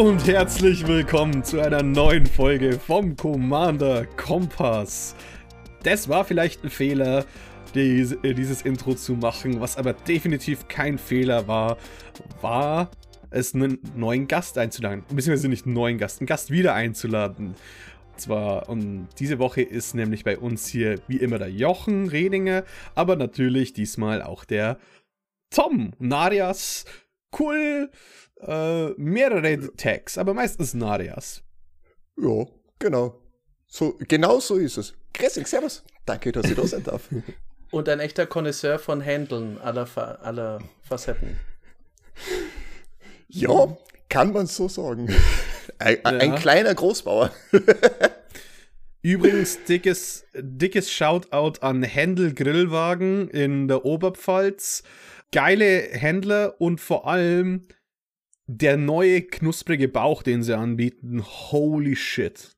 und herzlich willkommen zu einer neuen Folge vom Commander Kompass. Das war vielleicht ein Fehler, dieses Intro zu machen, was aber definitiv kein Fehler war, war es einen neuen Gast einzuladen. Beziehungsweise nicht einen neuen Gast, einen Gast wieder einzuladen. Und zwar, und diese Woche ist nämlich bei uns hier wie immer der Jochen Redinger, aber natürlich diesmal auch der Tom Narias. Cool, äh, mehrere Tags, aber meistens Narias. Ja, genau. So, genau so ist es. Grüß servus. Danke, dass ich da sein darf. Und ein echter Connoisseur von Händeln aller, aller Facetten. Ja, kann man so sagen. Ein, ja. ein kleiner Großbauer. Übrigens, dickes, dickes Shoutout an Händel Grillwagen in der Oberpfalz. Geile Händler und vor allem der neue knusprige Bauch, den sie anbieten. Holy shit.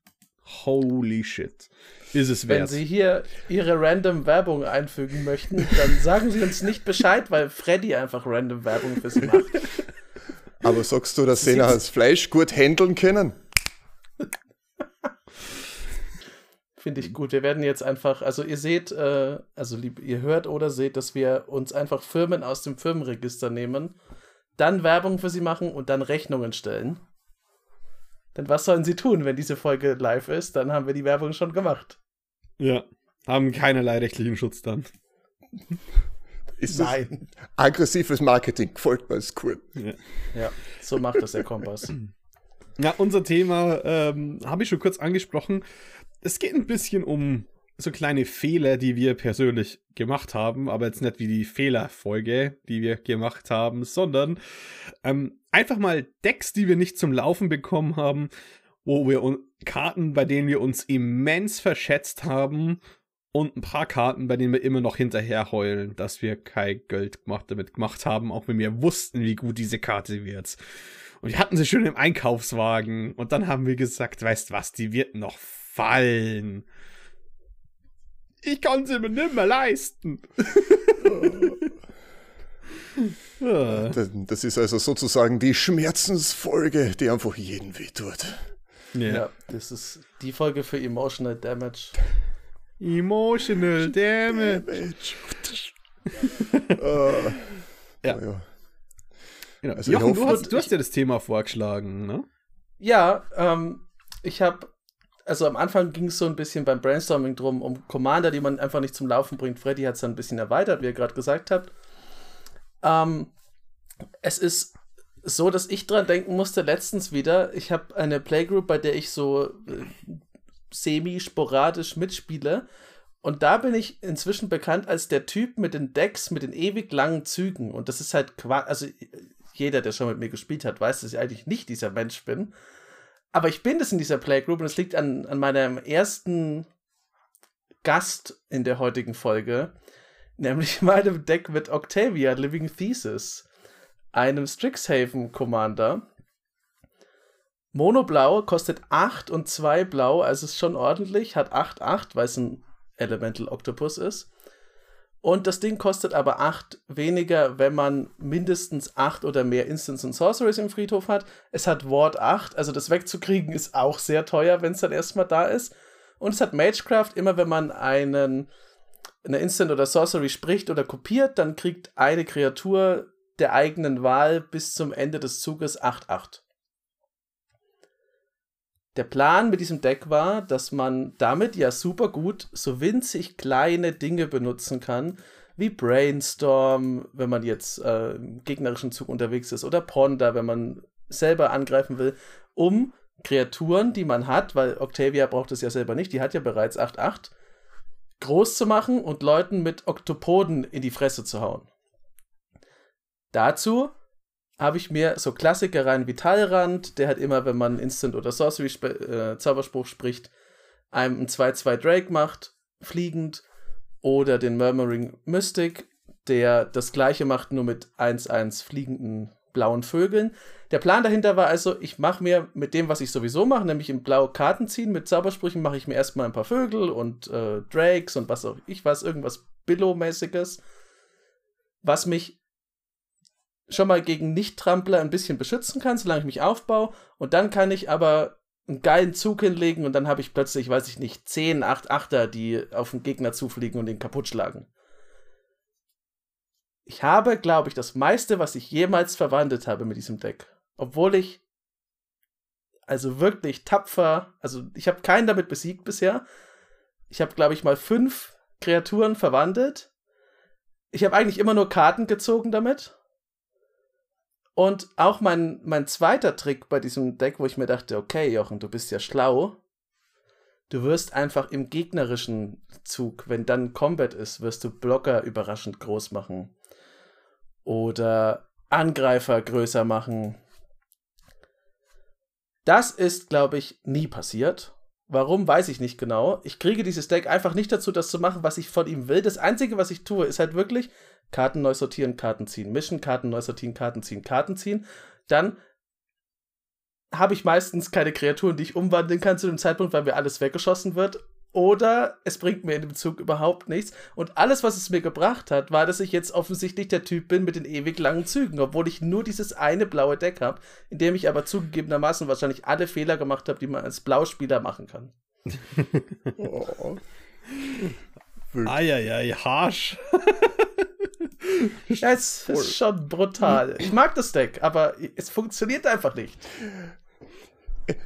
Holy shit. Ist es wert. Wenn Sie hier Ihre random Werbung einfügen möchten, dann sagen Sie uns nicht Bescheid, weil Freddy einfach random Werbung für Sie macht. Aber sagst du, dass sie das Fleisch gut handeln können? Finde ich gut. Wir werden jetzt einfach, also ihr seht, äh, also lieb, ihr hört oder seht, dass wir uns einfach Firmen aus dem Firmenregister nehmen, dann Werbung für sie machen und dann Rechnungen stellen. Denn was sollen sie tun, wenn diese Folge live ist? Dann haben wir die Werbung schon gemacht. Ja, haben keinerlei rechtlichen Schutz dann. Ist Nein. aggressives Marketing, mir, ist cool. Ja. ja, so macht das der Kompass. Ja, unser Thema ähm, habe ich schon kurz angesprochen. Es geht ein bisschen um so kleine Fehler, die wir persönlich gemacht haben, aber jetzt nicht wie die Fehlerfolge, die wir gemacht haben, sondern ähm, einfach mal Decks, die wir nicht zum Laufen bekommen haben, wo wir Karten, bei denen wir uns immens verschätzt haben und ein paar Karten, bei denen wir immer noch hinterher heulen, dass wir kein Geld gemacht, damit gemacht haben, auch wenn wir wussten, wie gut diese Karte wird. Und wir hatten sie schön im Einkaufswagen und dann haben wir gesagt, weißt was, die wird noch fallen. Ich kann sie mir nicht mehr leisten. das, das ist also sozusagen die Schmerzensfolge, die einfach jeden wehtut. Ja. ja, das ist die Folge für Emotional Damage. Emotional Damage. uh, ja. ja. Genau. Also Jochen, du hast, du hast ja das Thema vorgeschlagen, ne? Ja, ähm, ich habe, also am Anfang ging es so ein bisschen beim Brainstorming drum, um Commander, die man einfach nicht zum Laufen bringt. Freddy hat es dann ein bisschen erweitert, wie ihr gerade gesagt habt. Ähm, es ist so, dass ich dran denken musste, letztens wieder. Ich habe eine Playgroup, bei der ich so äh, semi-sporadisch mitspiele. Und da bin ich inzwischen bekannt als der Typ mit den Decks, mit den ewig langen Zügen. Und das ist halt quasi, also jeder, der schon mit mir gespielt hat, weiß, dass ich eigentlich nicht dieser Mensch bin. Aber ich bin das in dieser Playgroup und es liegt an, an meinem ersten Gast in der heutigen Folge, nämlich meinem Deck mit Octavia Living Thesis, einem Strixhaven Commander. Mono Blau kostet 8 und 2 Blau, also ist schon ordentlich, hat 8, 8, weil es ein Elemental Octopus ist. Und das Ding kostet aber 8 weniger, wenn man mindestens 8 oder mehr Instants und Sorceries im Friedhof hat. Es hat Ward 8, also das wegzukriegen ist auch sehr teuer, wenn es dann erstmal da ist. Und es hat Magecraft, immer wenn man einen, eine Instant oder Sorcery spricht oder kopiert, dann kriegt eine Kreatur der eigenen Wahl bis zum Ende des Zuges 8-8. Der Plan mit diesem Deck war, dass man damit ja super gut so winzig kleine Dinge benutzen kann, wie Brainstorm, wenn man jetzt äh, im gegnerischen Zug unterwegs ist, oder Ponder, wenn man selber angreifen will, um Kreaturen, die man hat, weil Octavia braucht es ja selber nicht, die hat ja bereits 8-8, groß zu machen und Leuten mit Oktopoden in die Fresse zu hauen. Dazu habe ich mir so Klassiker rein wie Talrand, der hat immer, wenn man Instant oder Sorcery äh, Zauberspruch spricht, einem ein 2-2 Drake macht, fliegend, oder den Murmuring Mystic, der das gleiche macht, nur mit 1-1 fliegenden blauen Vögeln. Der Plan dahinter war also, ich mache mir mit dem, was ich sowieso mache, nämlich in blaue Karten ziehen mit Zaubersprüchen, mache ich mir erstmal ein paar Vögel und äh, Drakes und was auch ich weiß, irgendwas Billow-mäßiges, was mich schon mal gegen Nicht-Trampler ein bisschen beschützen kann, solange ich mich aufbaue. Und dann kann ich aber einen geilen Zug hinlegen und dann habe ich plötzlich, weiß ich nicht, 10, 8, 8er, die auf den Gegner zufliegen und ihn kaputt schlagen. Ich habe, glaube ich, das meiste, was ich jemals verwandelt habe mit diesem Deck. Obwohl ich also wirklich tapfer, also ich habe keinen damit besiegt bisher. Ich habe, glaube ich, mal fünf Kreaturen verwandelt. Ich habe eigentlich immer nur Karten gezogen damit. Und auch mein, mein zweiter Trick bei diesem Deck, wo ich mir dachte, okay, Jochen, du bist ja schlau. Du wirst einfach im gegnerischen Zug, wenn dann Combat ist, wirst du Blocker überraschend groß machen. Oder Angreifer größer machen. Das ist, glaube ich, nie passiert. Warum, weiß ich nicht genau. Ich kriege dieses Deck einfach nicht dazu, das zu machen, was ich von ihm will. Das Einzige, was ich tue, ist halt wirklich Karten neu sortieren, Karten ziehen, mischen, Karten neu sortieren, Karten ziehen, Karten ziehen. Dann habe ich meistens keine Kreaturen, die ich umwandeln kann zu dem Zeitpunkt, weil mir alles weggeschossen wird. Oder es bringt mir in dem Zug überhaupt nichts. Und alles, was es mir gebracht hat, war, dass ich jetzt offensichtlich der Typ bin mit den ewig langen Zügen, obwohl ich nur dieses eine blaue Deck habe, in dem ich aber zugegebenermaßen wahrscheinlich alle Fehler gemacht habe, die man als Blauspieler machen kann. oh. Eieiei, harsch. es ist schon brutal. Ich mag das Deck, aber es funktioniert einfach nicht.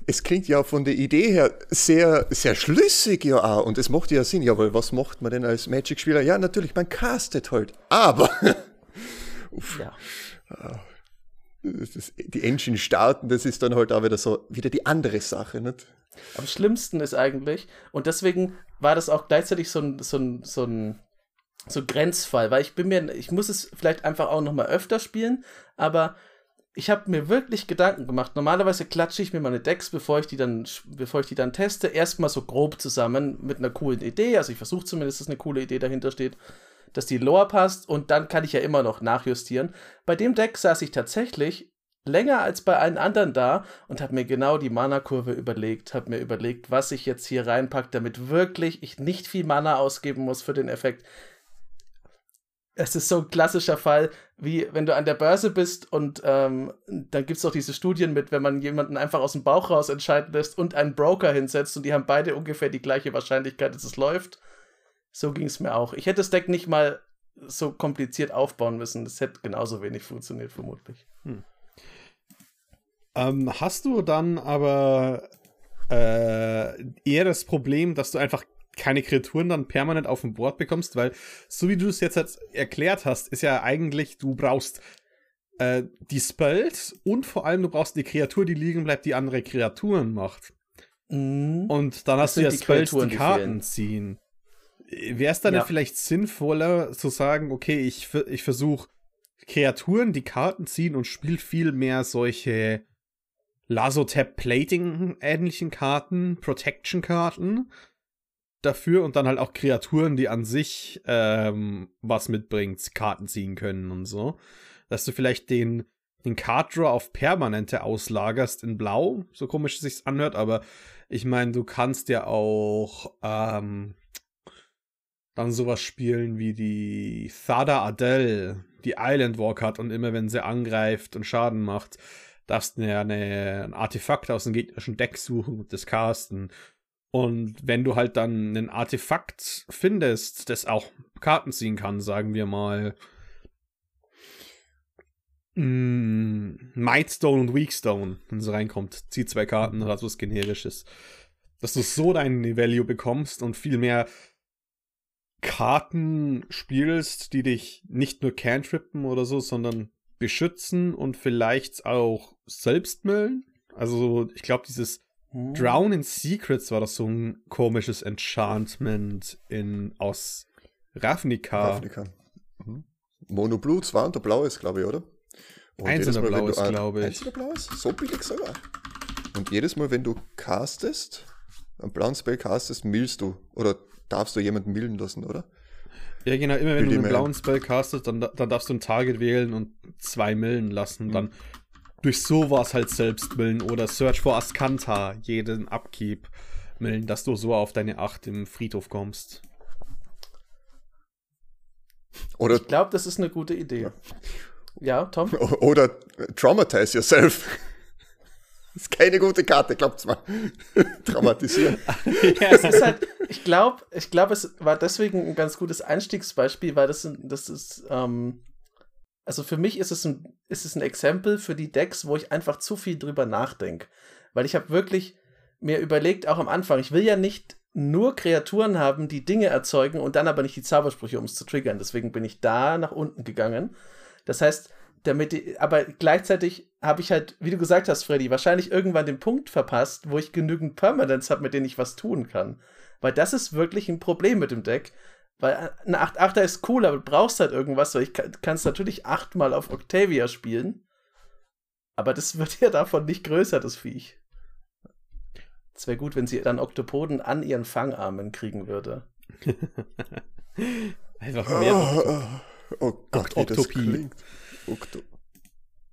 Es klingt ja von der Idee her sehr, sehr schlüssig, ja auch. Und es macht ja Sinn. Ja, weil was macht man denn als Magic-Spieler? Ja, natürlich, man castet halt. Aber. Uff, ja. Ah, die Engine starten, das ist dann halt auch wieder so, wieder die andere Sache, nicht? Am schlimmsten ist eigentlich, und deswegen war das auch gleichzeitig so ein, so ein, so ein so Grenzfall, weil ich bin mir, ich muss es vielleicht einfach auch noch mal öfter spielen, aber ich habe mir wirklich Gedanken gemacht. Normalerweise klatsche ich mir meine Decks, bevor ich die dann, bevor ich die dann teste, erstmal so grob zusammen mit einer coolen Idee. Also ich versuche zumindest, dass eine coole Idee dahinter steht, dass die Lore passt und dann kann ich ja immer noch nachjustieren. Bei dem Deck saß ich tatsächlich länger als bei allen anderen da und habe mir genau die Mana-Kurve überlegt, habe mir überlegt, was ich jetzt hier reinpacke, damit wirklich ich nicht viel Mana ausgeben muss für den Effekt es ist so ein klassischer Fall, wie wenn du an der Börse bist und ähm, dann gibt es auch diese Studien mit, wenn man jemanden einfach aus dem Bauch raus entscheiden lässt und einen Broker hinsetzt und die haben beide ungefähr die gleiche Wahrscheinlichkeit, dass es läuft. So ging es mir auch. Ich hätte das Deck nicht mal so kompliziert aufbauen müssen. Das hätte genauso wenig funktioniert, vermutlich. Hm. Ähm, hast du dann aber äh, eher das Problem, dass du einfach keine Kreaturen dann permanent auf dem Board bekommst, weil so wie du es jetzt erklärt hast, ist ja eigentlich, du brauchst äh, die Spells und vor allem du brauchst die Kreatur, die liegen bleibt, die andere Kreaturen macht. Mhm. Und dann das hast du ja die Spells, die Karten die ziehen. Wäre es dann ja. vielleicht sinnvoller zu sagen, okay, ich, ich versuche Kreaturen, die Karten ziehen und spielt viel mehr solche Lasso-Tap Plating ähnlichen Karten, Protection-Karten dafür und dann halt auch Kreaturen, die an sich ähm, was mitbringen, Karten ziehen können und so. Dass du vielleicht den, den Card Draw auf Permanente auslagerst in Blau, so komisch es sich anhört, aber ich meine, du kannst ja auch ähm, dann sowas spielen wie die Thada Adele, die Island Walk hat und immer wenn sie angreift und Schaden macht, darfst du ja eine, ein Artefakt aus dem gegnerischen Deck suchen und das casten. Und wenn du halt dann ein Artefakt findest, das auch Karten ziehen kann, sagen wir mal, mm, Mightstone und Weakstone, wenn es reinkommt, zieh zwei Karten oder was generisches, dass du so deinen Value bekommst und viel mehr Karten spielst, die dich nicht nur cantrippen oder so, sondern beschützen und vielleicht auch selbst müllen. Also ich glaube, dieses hm. Drown in Secrets war das so ein komisches Enchantment in, aus Ravnica. Ravnica. Mhm. Mono Blue 2 und der Blau ist, glaube ich, oder? Und Einzelner Blau ist, glaube ich. Einzelner Blau ist? So billig sogar. Und jedes Mal, wenn du castest, einen blauen Spell castest, millst du. Oder darfst du jemanden millen lassen, oder? Ja, genau. Immer wenn Will du einen blauen Spell castest, dann, dann darfst du ein Target wählen und zwei millen lassen. Mhm. Dann durch sowas halt selbst millen oder Search for Ascanta jeden Upkeep millen, dass du so auf deine 8 im Friedhof kommst. Oder ich glaube, das ist eine gute Idee. Ja, Tom? Oder Traumatize Yourself. ist keine gute Karte, glaubt's mal. Traumatisieren. ja, es ist halt, ich glaube, ich glaube, es war deswegen ein ganz gutes Einstiegsbeispiel, weil das, das ist, ähm, also für mich ist es ein, ist es ein Exempel für die Decks, wo ich einfach zu viel drüber nachdenke. Weil ich habe wirklich mir überlegt, auch am Anfang, ich will ja nicht nur Kreaturen haben, die Dinge erzeugen und dann aber nicht die Zaubersprüche, um es zu triggern. Deswegen bin ich da nach unten gegangen. Das heißt, damit, die, aber gleichzeitig habe ich halt, wie du gesagt hast, Freddy, wahrscheinlich irgendwann den Punkt verpasst, wo ich genügend Permanents habe, mit denen ich was tun kann. Weil das ist wirklich ein Problem mit dem Deck. Weil eine 8-8er ist cool, aber du brauchst halt irgendwas, weil ich kann es natürlich achtmal auf Octavia spielen. Aber das wird ja davon nicht größer, das Viech. Es wäre gut, wenn sie dann Oktopoden an ihren Fangarmen kriegen würde. Einfach mehr. Oh, oh, oh Gott, wie das klingt. Okto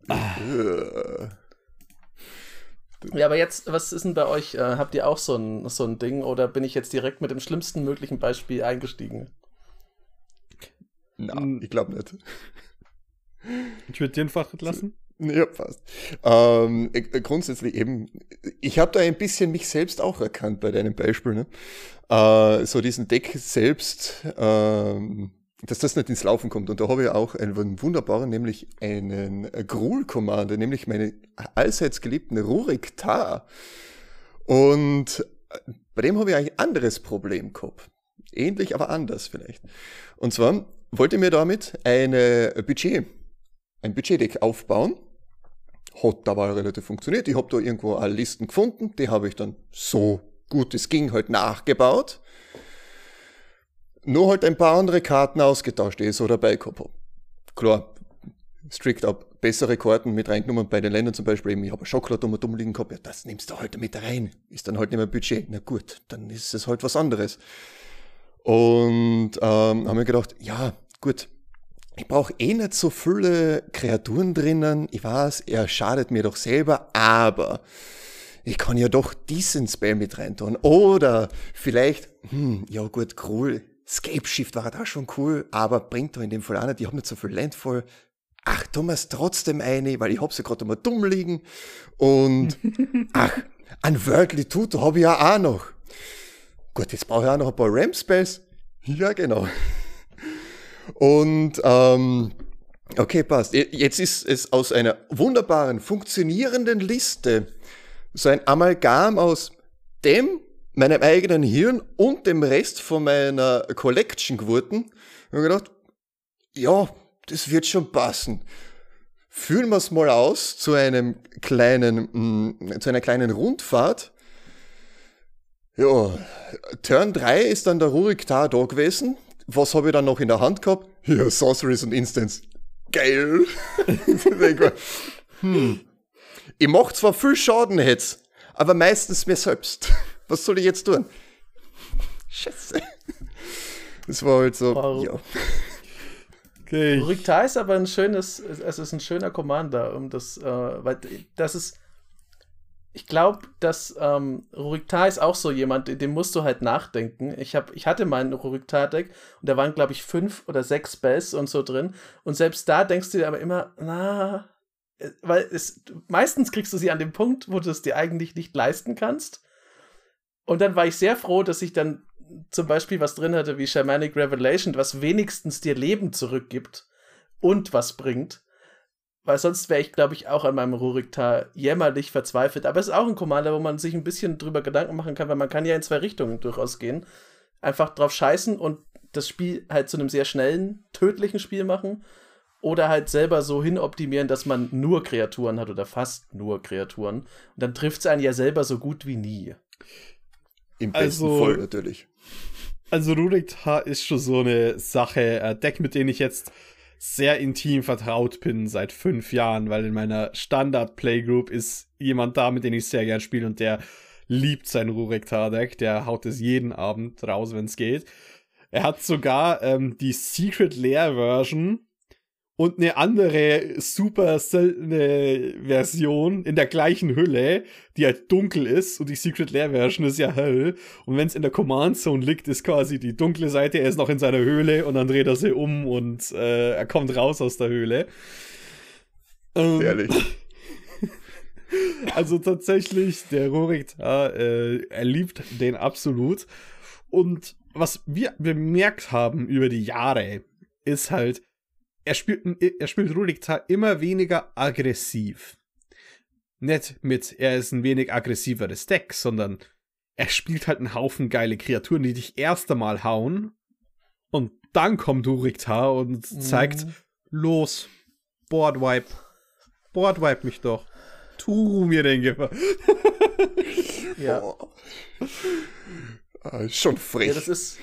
ah. Ja, aber jetzt, was ist denn bei euch? Äh, habt ihr auch so ein, so ein Ding oder bin ich jetzt direkt mit dem schlimmsten möglichen Beispiel eingestiegen? Na, hm. ich glaube nicht. Ich würde dir einfach lassen. Ja, passt. Ähm, äh, grundsätzlich eben, ich habe da ein bisschen mich selbst auch erkannt bei deinem Beispiel. Ne? Äh, so diesen Deck selbst, ähm, dass das nicht ins Laufen kommt. Und da habe ich auch einen wunderbaren, nämlich einen Gruul-Commander, nämlich meinen allseits geliebten Rurik Tar. Und bei dem habe ich eigentlich ein anderes Problem gehabt. Ähnlich, aber anders vielleicht. Und zwar wollte mir damit eine Budget ein Budgetdeck aufbauen. Hat dabei relativ funktioniert. Ich habe da irgendwo alle Listen gefunden. Die habe ich dann so gut es ging halt nachgebaut. Nur halt ein paar andere Karten ausgetauscht, die ich so dabei gehabt habe. Klar, strikt ab bessere Karten mit reingenommen bei den Ländern zum Beispiel. Ich habe Schokolade um dumm liegen gehabt. Ja, das nimmst du halt mit rein. Ist dann halt nicht mehr Budget. Na gut, dann ist es halt was anderes. Und ähm, haben mir gedacht, ja, gut, ich brauche eh nicht so viele Kreaturen drinnen. Ich weiß, er schadet mir doch selber, aber ich kann ja doch diesen Spell mit reintun. Oder vielleicht, hm, ja gut, cool. Scape Shift war da schon cool, aber bringt doch in dem Fall auch nicht. Ich habe nicht so viel Landfall. Ach, Thomas trotzdem eine, weil ich hab sie gerade immer dumm liegen. Und ach, ein Worldly Tutor habe ich ja auch noch. Gut, jetzt brauche ich auch noch ein paar Ram-Spells. Ja, genau. Und ähm, okay, passt. Jetzt ist es aus einer wunderbaren, funktionierenden Liste so ein Amalgam aus dem, meinem eigenen Hirn und dem Rest von meiner Collection geworden. Und gedacht, ja, das wird schon passen. Fühlen wir es mal aus zu einem kleinen, mh, mm, zu einer kleinen Rundfahrt. Ja, Turn 3 ist dann der Rurik da da gewesen was habe ich dann noch in der Hand gehabt? Hier, Sorceries und Instants. Geil. hm. Ich mach zwar viel Schaden jetzt, aber meistens mir selbst. Was soll ich jetzt tun? Scheiße. Das war halt so, wow. ja. Okay. Riktar ist aber ein schönes, es ist ein schöner Commander, um das, äh, weil das ist, ich glaube, dass ähm, Ruriktar ist auch so jemand, dem musst du halt nachdenken. Ich, hab, ich hatte meinen Ruriktar-Deck und da waren, glaube ich, fünf oder sechs Spells und so drin. Und selbst da denkst du dir aber immer, na, äh, weil es, meistens kriegst du sie an dem Punkt, wo du es dir eigentlich nicht leisten kannst. Und dann war ich sehr froh, dass ich dann zum Beispiel was drin hatte wie Shamanic Revelation, was wenigstens dir Leben zurückgibt und was bringt. Weil sonst wäre ich, glaube ich, auch an meinem Ruriktar jämmerlich verzweifelt. Aber es ist auch ein Commander, wo man sich ein bisschen drüber Gedanken machen kann, weil man kann ja in zwei Richtungen durchaus gehen. Einfach drauf scheißen und das Spiel halt zu einem sehr schnellen, tödlichen Spiel machen. Oder halt selber so hinoptimieren, dass man nur Kreaturen hat oder fast nur Kreaturen. Und dann trifft es einen ja selber so gut wie nie. Im besten also, Fall natürlich. Also Ruriktar ist schon so eine Sache, äh, Deck, mit dem ich jetzt sehr intim vertraut bin seit fünf Jahren, weil in meiner Standard-Playgroup ist jemand da, mit dem ich sehr gern spiele und der liebt sein Rurektar-Deck. Der haut es jeden Abend raus, wenn es geht. Er hat sogar ähm, die Secret Lair Version und eine andere super seltene Version in der gleichen Hülle, die halt dunkel ist und die Secret Lair Version ist ja hell. Und wenn es in der Command Zone liegt, ist quasi die dunkle Seite, er ist noch in seiner Höhle und dann dreht er sie um und äh, er kommt raus aus der Höhle. Ähm, Ehrlich. Also tatsächlich, der Rorik da, äh, er liebt den absolut. Und was wir bemerkt haben über die Jahre, ist halt, er spielt, er spielt Rurik da immer weniger aggressiv. Nicht mit, er ist ein wenig aggressiveres Deck, sondern er spielt halt einen Haufen geile Kreaturen, die dich erst einmal hauen. Und dann kommt Rurik und zeigt, Mhm. los, Boardwipe. Boardwipe mich doch. Tu mir den Gefallen. Ja. Ah, schon frech. Ja, das ist.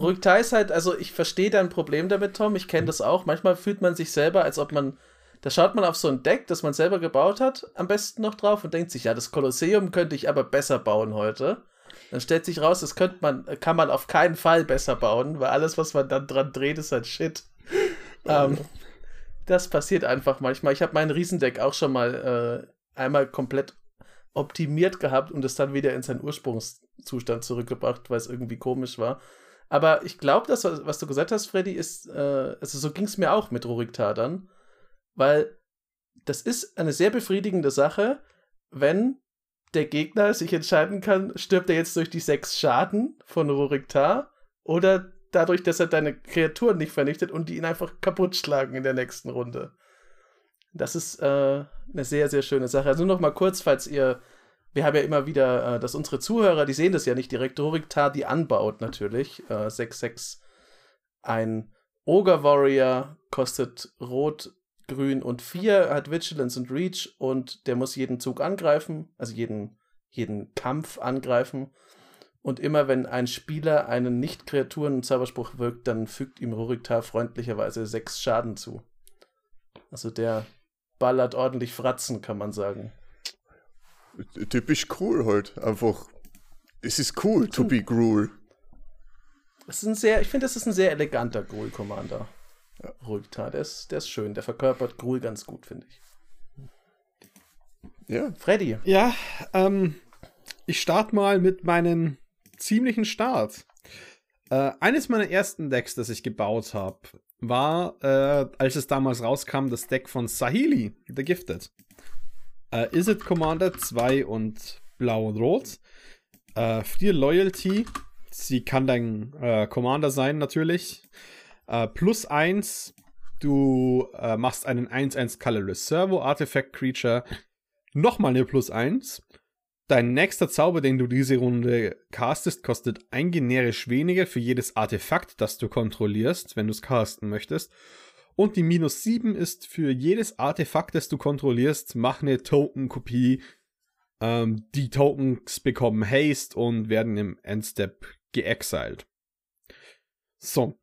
Rückteil ist halt, also ich verstehe dein Problem damit, Tom. Ich kenne das auch. Manchmal fühlt man sich selber, als ob man. Da schaut man auf so ein Deck, das man selber gebaut hat, am besten noch drauf und denkt sich, ja, das Kolosseum könnte ich aber besser bauen heute. Dann stellt sich raus, das könnte man, kann man auf keinen Fall besser bauen, weil alles, was man dann dran dreht, ist halt Shit. ähm, das passiert einfach manchmal. Ich habe mein Riesendeck auch schon mal äh, einmal komplett optimiert gehabt und es dann wieder in seinen Ursprungszustand zurückgebracht, weil es irgendwie komisch war. Aber ich glaube, das, was du gesagt hast, Freddy, ist, äh, also so ging es mir auch mit Ruriktar dann, weil das ist eine sehr befriedigende Sache, wenn der Gegner sich entscheiden kann, stirbt er jetzt durch die sechs Schaden von Ruriktar oder dadurch, dass er deine Kreaturen nicht vernichtet und die ihn einfach kaputt schlagen in der nächsten Runde. Das ist äh, eine sehr, sehr schöne Sache. Also nur noch mal kurz, falls ihr, wir haben ja immer wieder, äh, dass unsere Zuhörer, die sehen das ja nicht direkt, Ruriktar die anbaut natürlich. Äh, 6-6, ein Ogre Warrior, kostet Rot, Grün und 4, hat Vigilance und Reach und der muss jeden Zug angreifen, also jeden, jeden Kampf angreifen. Und immer wenn ein Spieler einen Nicht-Kreaturen-Zauberspruch wirkt, dann fügt ihm Ruriktar freundlicherweise sechs Schaden zu. Also der ballert ordentlich Fratzen, kann man sagen. Typisch cool halt. Einfach. Es ist cool to be Gruul. Das ist ein sehr, ich finde, das ist ein sehr eleganter Gruul-Commander. Ja. Ruriktar, der ist, der ist schön. Der verkörpert Gruul ganz gut, finde ich. Ja. Freddy. Ja, ähm, ich starte mal mit meinem ziemlichen Start. Äh, eines meiner ersten Decks, das ich gebaut habe, war, äh, als es damals rauskam, das Deck von Sahili, The Gifted. Äh, Is It Commander 2 und Blau und Rot. Äh, 4 Loyalty. Sie kann dein äh, Commander sein, natürlich. Äh, plus 1. Du äh, machst einen 1-1 Colorless Servo Artifact Creature. Nochmal eine plus 1. Dein nächster Zauber, den du diese Runde castest, kostet ein generisch weniger für jedes Artefakt, das du kontrollierst, wenn du es casten möchtest. Und die minus 7 ist für jedes Artefakt, das du kontrollierst, mach eine Token-Kopie. Ähm, die Tokens bekommen Haste und werden im Endstep geexiled. So.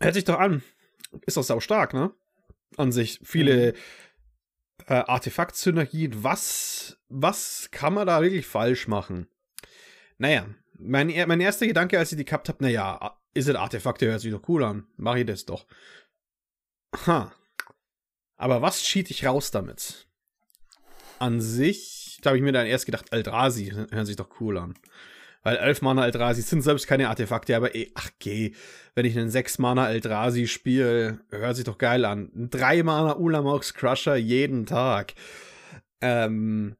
Hört sich doch an. Ist doch sau stark, ne? An sich. Viele. Mhm äh, Artefakt-Synergien, was, was kann man da wirklich falsch machen? Naja, mein, mein erster Gedanke, als ich die gehabt habe, naja, ist es Artefakte, hört sich doch cool an. Mach ich das doch. Ha. Aber was cheat ich raus damit? An sich, da habe ich mir dann erst gedacht, Eldrazi hören sich doch cool an. Weil 11 Mana Eldrazi sind selbst keine Artefakte, aber eh, ach geh, wenn ich einen 6 Mana Eldrazi spiele, hört sich doch geil an. Ein 3 Mana Ulamox Crusher jeden Tag. Ähm,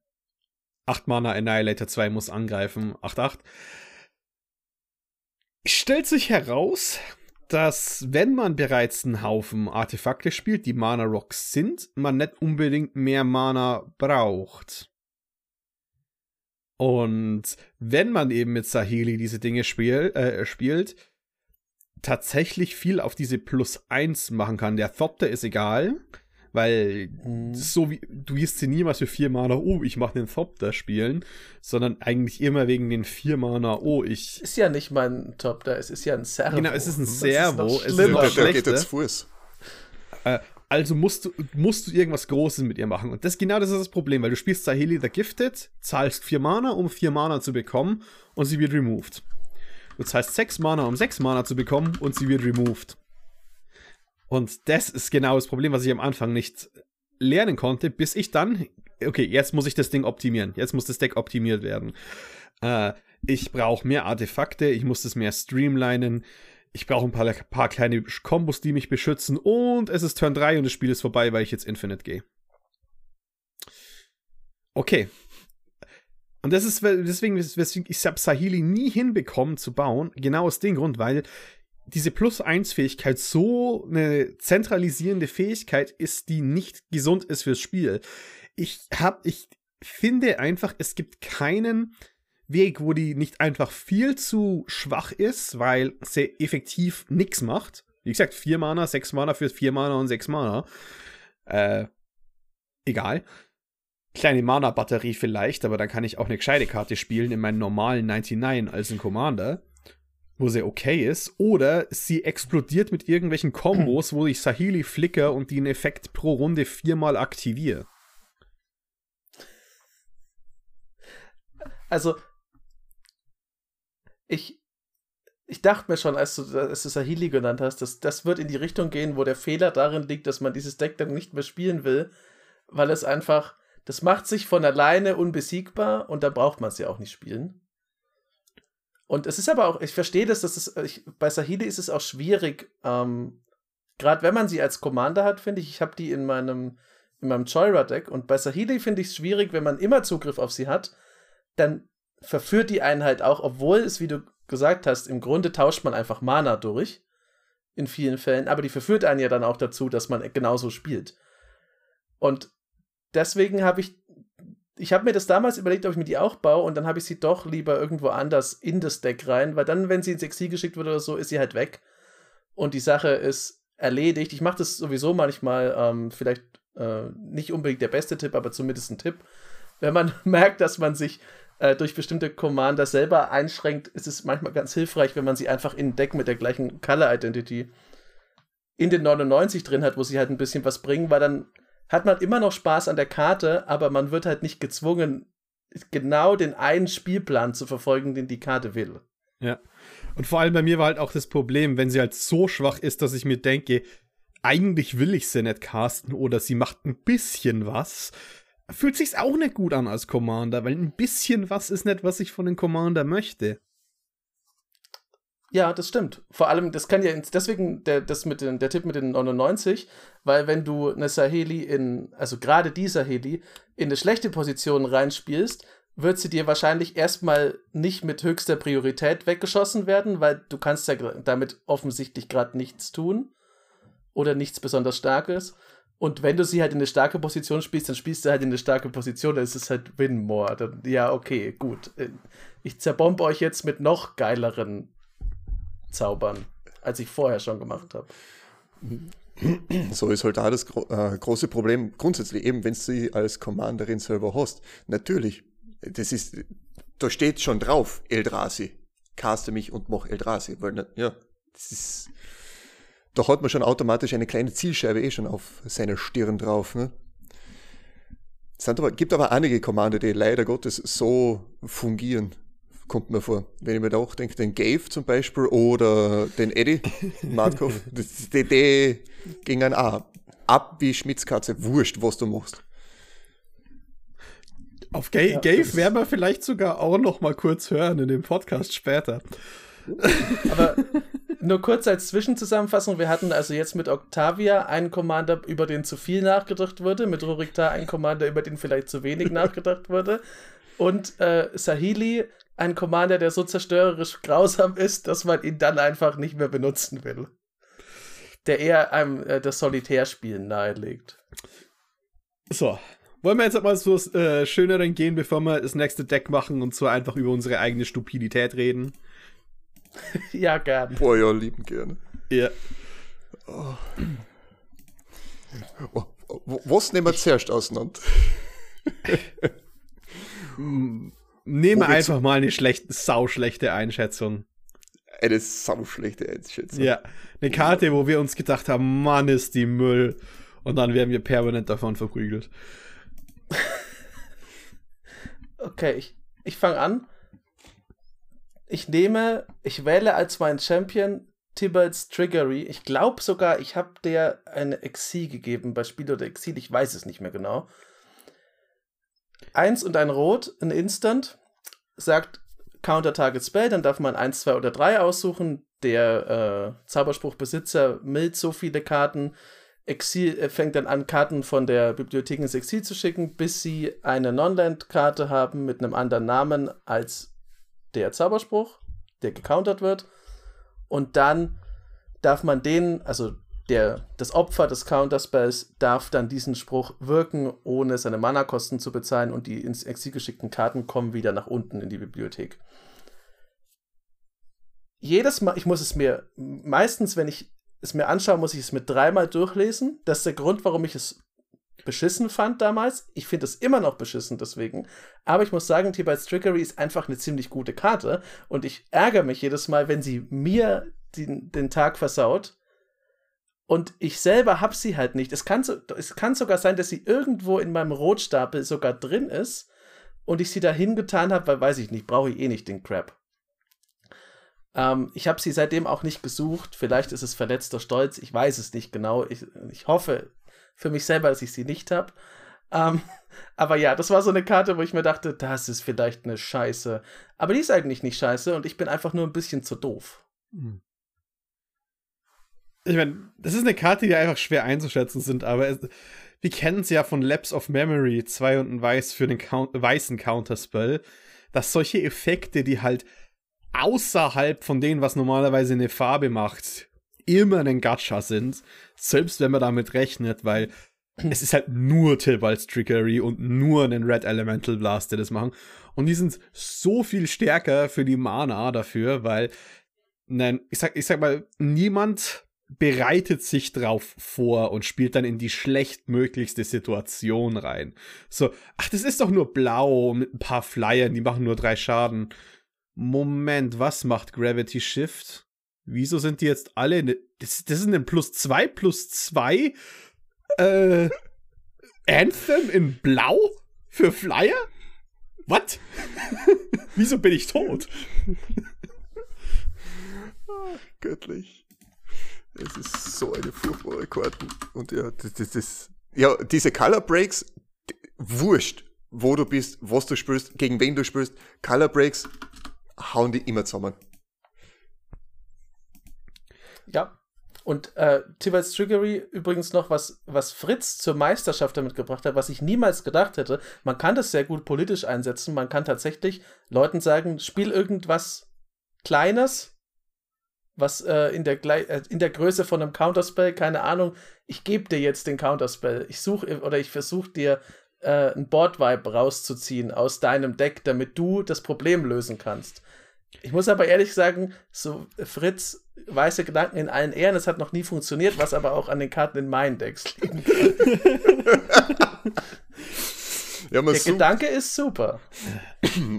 8 Mana Annihilator 2 muss angreifen. 8-8. Stellt sich heraus, dass wenn man bereits einen Haufen Artefakte spielt, die Mana Rocks sind, man nicht unbedingt mehr Mana braucht. Und wenn man eben mit Sahili diese Dinge spiel, äh, spielt, tatsächlich viel auf diese Plus 1 machen kann. Der Thopter ist egal, weil mhm. so wie du wirst sie niemals für 4 Mana, oh, ich mache den Thopter spielen, sondern eigentlich immer wegen den 4 Mana, oh, ich. Ist ja nicht mein Thopter, es ist ja ein Servo. Genau, es ist ein Servo. Ist es ist noch der, der geht jetzt Fuß. Äh, also musst du, musst du irgendwas Großes mit ihr machen. Und das genau das ist das Problem, weil du spielst Sahili the Gifted, zahlst 4 Mana, um 4 Mana zu bekommen und sie wird removed. Du zahlst 6 Mana, um 6 Mana zu bekommen und sie wird removed. Und das ist genau das Problem, was ich am Anfang nicht lernen konnte, bis ich dann, okay, jetzt muss ich das Ding optimieren. Jetzt muss das Deck optimiert werden. Äh, ich brauche mehr Artefakte, ich muss das mehr streamlinen. ich brauche ein paar, paar kleine Kombos, die mich beschützen und es ist Turn 3 und das Spiel ist vorbei, weil ich jetzt Infinite gehe. Okay. Und das ist deswegen, weswegen ich Sahili nie hinbekommen zu bauen, genau aus dem Grund, weil diese Plus-1-Fähigkeit so eine zentralisierende Fähigkeit ist, die nicht gesund ist fürs Spiel. Ich hab, ich finde einfach, es gibt keinen Weg, wo die nicht einfach viel zu schwach ist, weil sie effektiv nichts macht. Wie gesagt, 4 Mana, 6 Mana für 4 Mana und 6 Mana. Äh, egal. Kleine Mana-Batterie vielleicht, aber dann kann ich auch eine gescheite Karte spielen in meinen normalen 99 als ein Commander wo sie okay ist, oder sie explodiert mit irgendwelchen Kombos, wo ich Sahili flicker und den Effekt pro Runde viermal aktiviere. Also, ich, ich dachte mir schon, als du, als du Sahili genannt hast, dass das wird in die Richtung gehen, wo der Fehler darin liegt, dass man dieses Deck dann nicht mehr spielen will, weil es einfach, das macht sich von alleine unbesiegbar und da braucht man es ja auch nicht spielen. Und es ist aber auch, ich verstehe das, dass es, ich, bei Sahili ist es auch schwierig, ähm, gerade wenn man sie als Commander hat, finde ich, ich habe die in meinem, in meinem Joyra-Deck und bei Sahili finde ich es schwierig, wenn man immer Zugriff auf sie hat, dann verführt die einen halt auch, obwohl es, wie du gesagt hast, im Grunde tauscht man einfach Mana durch, in vielen Fällen, aber die verführt einen ja dann auch dazu, dass man genauso spielt. Und deswegen habe ich ich habe mir das damals überlegt, ob ich mir die auch baue und dann habe ich sie doch lieber irgendwo anders in das Deck rein, weil dann, wenn sie ins Exil geschickt wird oder so, ist sie halt weg. Und die Sache ist erledigt. Ich mache das sowieso manchmal, ähm, vielleicht äh, nicht unbedingt der beste Tipp, aber zumindest ein Tipp. Wenn man merkt, dass man sich äh, durch bestimmte Commander selber einschränkt, ist es manchmal ganz hilfreich, wenn man sie einfach in ein Deck mit der gleichen Color Identity in den 99 drin hat, wo sie halt ein bisschen was bringen, weil dann hat man immer noch Spaß an der Karte, aber man wird halt nicht gezwungen, genau den einen Spielplan zu verfolgen, den die Karte will. Ja. Und vor allem bei mir war halt auch das Problem, wenn sie halt so schwach ist, dass ich mir denke, eigentlich will ich sie nicht casten oder sie macht ein bisschen was, fühlt sich's auch nicht gut an als Commander, weil ein bisschen was ist nicht, was ich von den Commander möchte. Ja, das stimmt. Vor allem, das kann ja deswegen der, das mit den, der Tipp mit den 99, weil wenn du eine Saheli in, also gerade die Saheli, in eine schlechte Position reinspielst, wird sie dir wahrscheinlich erstmal nicht mit höchster Priorität weggeschossen werden, weil du kannst ja damit offensichtlich gerade nichts tun oder nichts besonders Starkes. Und wenn du sie halt in eine starke Position spielst, dann spielst du halt in eine starke Position, dann ist es halt Win-More. Ja, okay, gut. Ich zerbombe euch jetzt mit noch geileren zaubern, als ich vorher schon gemacht habe. So ist halt auch das gro äh, große Problem grundsätzlich, eben wenn du sie als Commanderin selber hast. Natürlich, das ist, da steht schon drauf, Eldrasi. Caste mich und mach Eldrasi, weil, ja, das ist, da hat man schon automatisch eine kleine Zielscheibe eh schon auf seiner Stirn drauf, ne? Es aber, gibt aber einige Commander, die leider Gottes so fungieren kommt mir vor. Wenn ich mir da auch denke, den Gave zum Beispiel oder den Eddie Markov, die, die ging ein A. Ab wie Schmitzkatze, wurscht, was du machst. Auf Ga ja, Gave werden wir vielleicht sogar auch noch mal kurz hören in dem Podcast später. Aber nur kurz als Zwischenzusammenfassung: Wir hatten also jetzt mit Octavia einen Commander, über den zu viel nachgedacht wurde, mit Rurikta einen Commander, über den vielleicht zu wenig nachgedacht wurde, und äh, Sahili ein Commander, der so zerstörerisch grausam ist, dass man ihn dann einfach nicht mehr benutzen will. Der eher einem äh, das Solitärspielen nahelegt. So. Wollen wir jetzt mal so äh, Schöneren gehen, bevor wir das nächste Deck machen und zwar einfach über unsere eigene Stupidität reden? ja, gern. Boah, ja, lieben gerne. Ja. Oh. Oh, was nehmen wir zuerst auseinander? Nehme einfach mal eine schlechte, sauschlechte Einschätzung. Eine sauschlechte Einschätzung. Ja, eine Karte, wo wir uns gedacht haben, Mann, ist die Müll. Und dann werden wir permanent davon verprügelt. okay, ich, ich fange an. Ich nehme, ich wähle als mein Champion Tibalt's Triggery. Ich glaube sogar, ich habe der eine Exil gegeben bei Spiel oder Exil. Ich weiß es nicht mehr genau. Eins und ein Rot, ein Instant, sagt, Counter Target Spell, dann darf man 1, 2 oder 3 aussuchen. Der äh, Zauberspruchbesitzer mild so viele Karten, Exil, äh, fängt dann an, Karten von der Bibliothek ins Exil zu schicken, bis sie eine Non-Land-Karte haben mit einem anderen Namen als der Zauberspruch, der gecountert wird. Und dann darf man den, also der, das Opfer des Counterspells darf dann diesen Spruch wirken, ohne seine Mana-Kosten zu bezahlen und die ins Exil geschickten Karten kommen wieder nach unten in die Bibliothek. Jedes Mal, ich muss es mir, meistens, wenn ich es mir anschaue, muss ich es mir dreimal durchlesen. Das ist der Grund, warum ich es beschissen fand damals. Ich finde es immer noch beschissen deswegen. Aber ich muss sagen, Tibalt's Trickery ist einfach eine ziemlich gute Karte. Und ich ärgere mich jedes Mal, wenn sie mir den, den Tag versaut. Und ich selber habe sie halt nicht. Es kann, so, es kann sogar sein, dass sie irgendwo in meinem Rotstapel sogar drin ist und ich sie da hingetan habe, weil weiß ich nicht, brauche ich eh nicht den Crap. Ähm, ich habe sie seitdem auch nicht gesucht. Vielleicht ist es verletzter Stolz. Ich weiß es nicht genau. Ich, ich hoffe für mich selber, dass ich sie nicht habe. Ähm, aber ja, das war so eine Karte, wo ich mir dachte, das ist vielleicht eine Scheiße. Aber die ist eigentlich nicht scheiße und ich bin einfach nur ein bisschen zu doof. Hm. Ich meine, das ist eine Karte, die einfach schwer einzuschätzen sind, aber es, wir kennen es ja von Labs of Memory 2 und ein Weiß für den Count, weißen Counterspell, dass solche Effekte, die halt außerhalb von dem, was normalerweise eine Farbe macht, immer ein Gacha sind. Selbst wenn man damit rechnet, weil es ist halt nur Tibalt's Trickery und nur einen Red Elemental Blast, der das machen. Und die sind so viel stärker für die Mana dafür, weil, nein, ich sag, ich sag mal, niemand bereitet sich drauf vor und spielt dann in die schlechtmöglichste Situation rein. So, ach, das ist doch nur blau mit ein paar Flyern, die machen nur drei Schaden. Moment, was macht Gravity Shift? Wieso sind die jetzt alle. Ne, das, das ist ein plus 2 plus 2 äh, Anthem in Blau für Flyer? Was? Wieso bin ich tot? oh, göttlich. Es ist so eine furchtbare Karten. Und ja, das, das, das, ja, diese Color Breaks, wurscht, wo du bist, was du spielst, gegen wen du spielst. Color Breaks hauen die immer zusammen. Ja. Und äh, Tibalt's Trickery übrigens noch was, was Fritz zur Meisterschaft damit gebracht hat, was ich niemals gedacht hätte. Man kann das sehr gut politisch einsetzen. Man kann tatsächlich Leuten sagen, spiel irgendwas Kleines, was äh, in, der äh, in der Größe von einem Counterspell, keine Ahnung, ich gebe dir jetzt den Counterspell. Ich suche oder ich versuche dir äh, ein Board-Vibe rauszuziehen aus deinem Deck, damit du das Problem lösen kannst. Ich muss aber ehrlich sagen, so Fritz, weiße Gedanken in allen Ehren, es hat noch nie funktioniert, was aber auch an den Karten in meinen Decks liegen kann. ja, Der Gedanke ist super.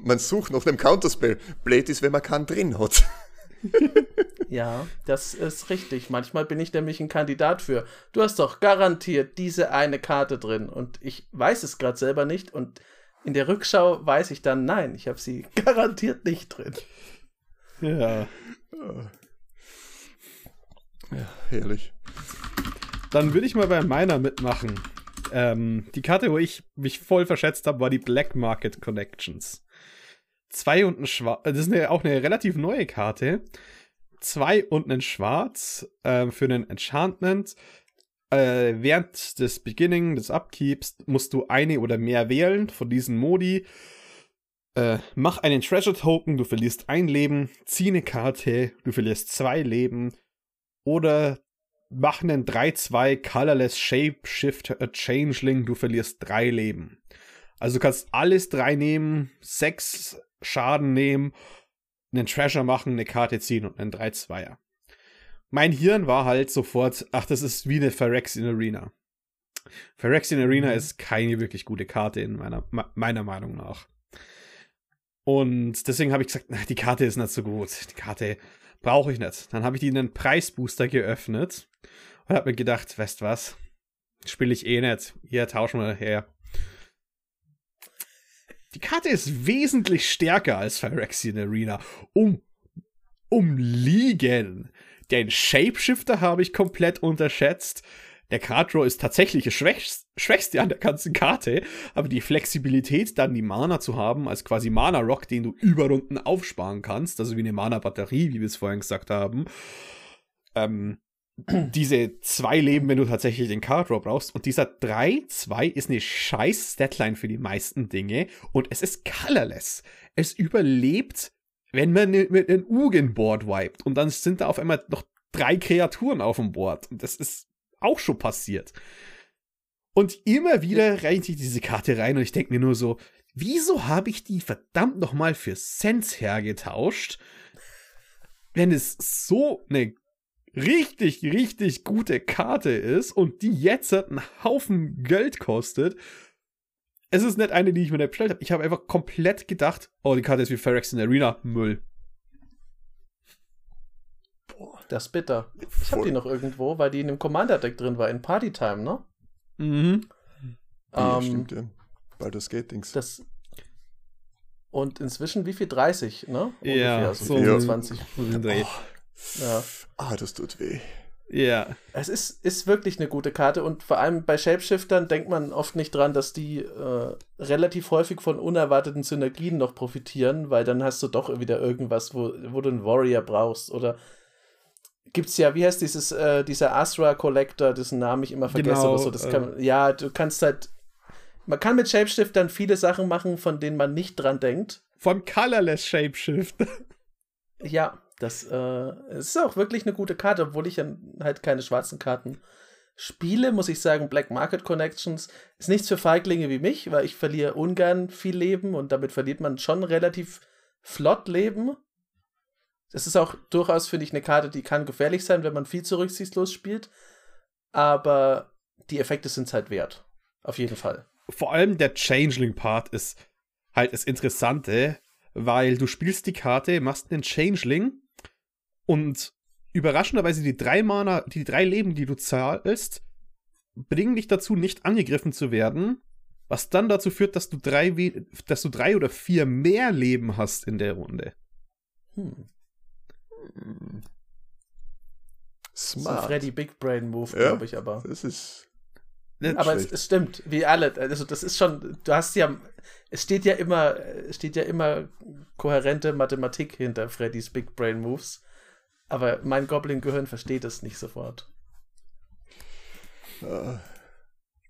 Man sucht nach dem Counterspell. Blöd ist, wenn man keinen drin hat. Ja, das ist richtig. Manchmal bin ich nämlich ein Kandidat für. Du hast doch garantiert diese eine Karte drin und ich weiß es gerade selber nicht und in der Rückschau weiß ich dann, nein, ich habe sie garantiert nicht drin. Ja. Ja, herrlich. Dann würde ich mal bei meiner mitmachen. Ähm, die Karte, wo ich mich voll verschätzt habe, war die Black Market Connections. Zwei und ein Schwarz. Das ist eine, auch eine relativ neue Karte. Zwei und ein Schwarz äh, für einen Enchantment. Äh, während des Beginning des Upkeeps musst du eine oder mehr wählen von diesen Modi. Äh, mach einen Treasure Token, du verlierst ein Leben, zieh eine Karte, du verlierst zwei Leben. Oder mach einen 3-2 Colorless Shapeshifter Changeling, du verlierst drei Leben. Also du kannst alles drei nehmen, sechs Schaden nehmen, einen Treasure machen, eine Karte ziehen und einen 3-2er. Mein Hirn war halt sofort, ach, das ist wie eine Phyrexian Arena. Phyrexian Arena mhm. ist keine wirklich gute Karte in meiner, meiner Meinung nach. Und deswegen habe ich gesagt, die Karte ist nicht so gut. Die Karte brauche ich nicht. Dann habe ich die in einen Preisbooster geöffnet und habe mir gedacht, weißt was, spiele ich eh nicht. Hier, tauschen wir her. Die Karte ist wesentlich stärker als Phyrexian Arena. Um, um Liegen. Den Shapeshifter habe ich komplett unterschätzt. der Card Draw ist tatsächlich das Schwächste, Schwächste an der ganzen Karte, aber die Flexibilität, dann die Mana zu haben, als quasi Mana-Rock, den du über Runden aufsparen kannst, also wie eine Mana-Batterie, wie wir es vorhin gesagt haben, ähm, diese zwei Leben, wenn du tatsächlich den Card Draw brauchst. Und dieser 3-2 ist eine scheiß Statline für die meisten Dinge. Und es ist colorless. Es überlebt, wenn man mit einem Ugen-Board wiped. Und dann sind da auf einmal noch drei Kreaturen auf dem Board. Und das ist auch schon passiert. Und immer wieder reicht sich diese Karte rein und ich denke mir nur so, wieso habe ich die verdammt nochmal für Cents hergetauscht, wenn es so eine richtig, richtig gute Karte ist und die jetzt einen Haufen Geld kostet. Es ist nicht eine, die ich mir nicht bestellt habe. Ich habe einfach komplett gedacht, oh, die Karte ist wie Ferex in der Arena. Müll. Boah, das ist bitter. Ich habe die noch irgendwo, weil die in dem Commander-Deck drin war, in Partytime, ne? Mhm. Ja, Ähm, stimmt, ja. Baldur's Gate Dings. Das und inzwischen wie viel? 30, ne? Ja, so so 25. so den Dreh. Ja. Ah, das tut weh. Ja. Es ist, ist wirklich eine gute Karte und vor allem bei Shapeshiftern denkt man oft nicht dran, dass die äh, relativ häufig von unerwarteten Synergien noch profitieren, weil dann hast du doch wieder irgendwas, wo, wo du einen Warrior brauchst oder gibt's ja, wie heißt dieses, äh, dieser Asra Collector, dessen Namen ich immer vergesse Genau, oder so, das äh, kann, ja, du kannst halt, man kann mit Shapeshiftern viele Sachen machen, von denen man nicht dran denkt. Vom Colorless Shapeshift. Ja, das äh, ist auch wirklich eine gute Karte, obwohl ich halt keine schwarzen Karten spiele, muss ich sagen, Black Market Connections ist nichts für Feiglinge wie mich, weil ich verliere ungern viel Leben und damit verliert man schon relativ flott Leben. Das ist auch durchaus, finde ich, eine Karte, die kann gefährlich sein, wenn man viel zu rücksichtslos spielt. Aber die Effekte sind es halt wert. Auf jeden Fall. Vor allem der Changeling-Part ist halt das Interessante, weil du spielst die Karte, machst einen Changeling und überraschenderweise die drei Mana, die drei Leben, die du zahlst, bringen dich dazu, nicht angegriffen zu werden, was dann dazu führt, dass du drei, we- dass du drei oder vier mehr Leben hast in der Runde. Hm. Smart. So ein Freddy Big Brain Move, Ja. glaube ich, aber. Das ist. Aber es, es stimmt, wie alle. Also das ist schon, du hast ja, es steht ja immer, es steht ja immer kohärente Mathematik hinter Freddys Big Brain Moves. Aber mein Goblin-Gehirn versteht es nicht sofort. Äh,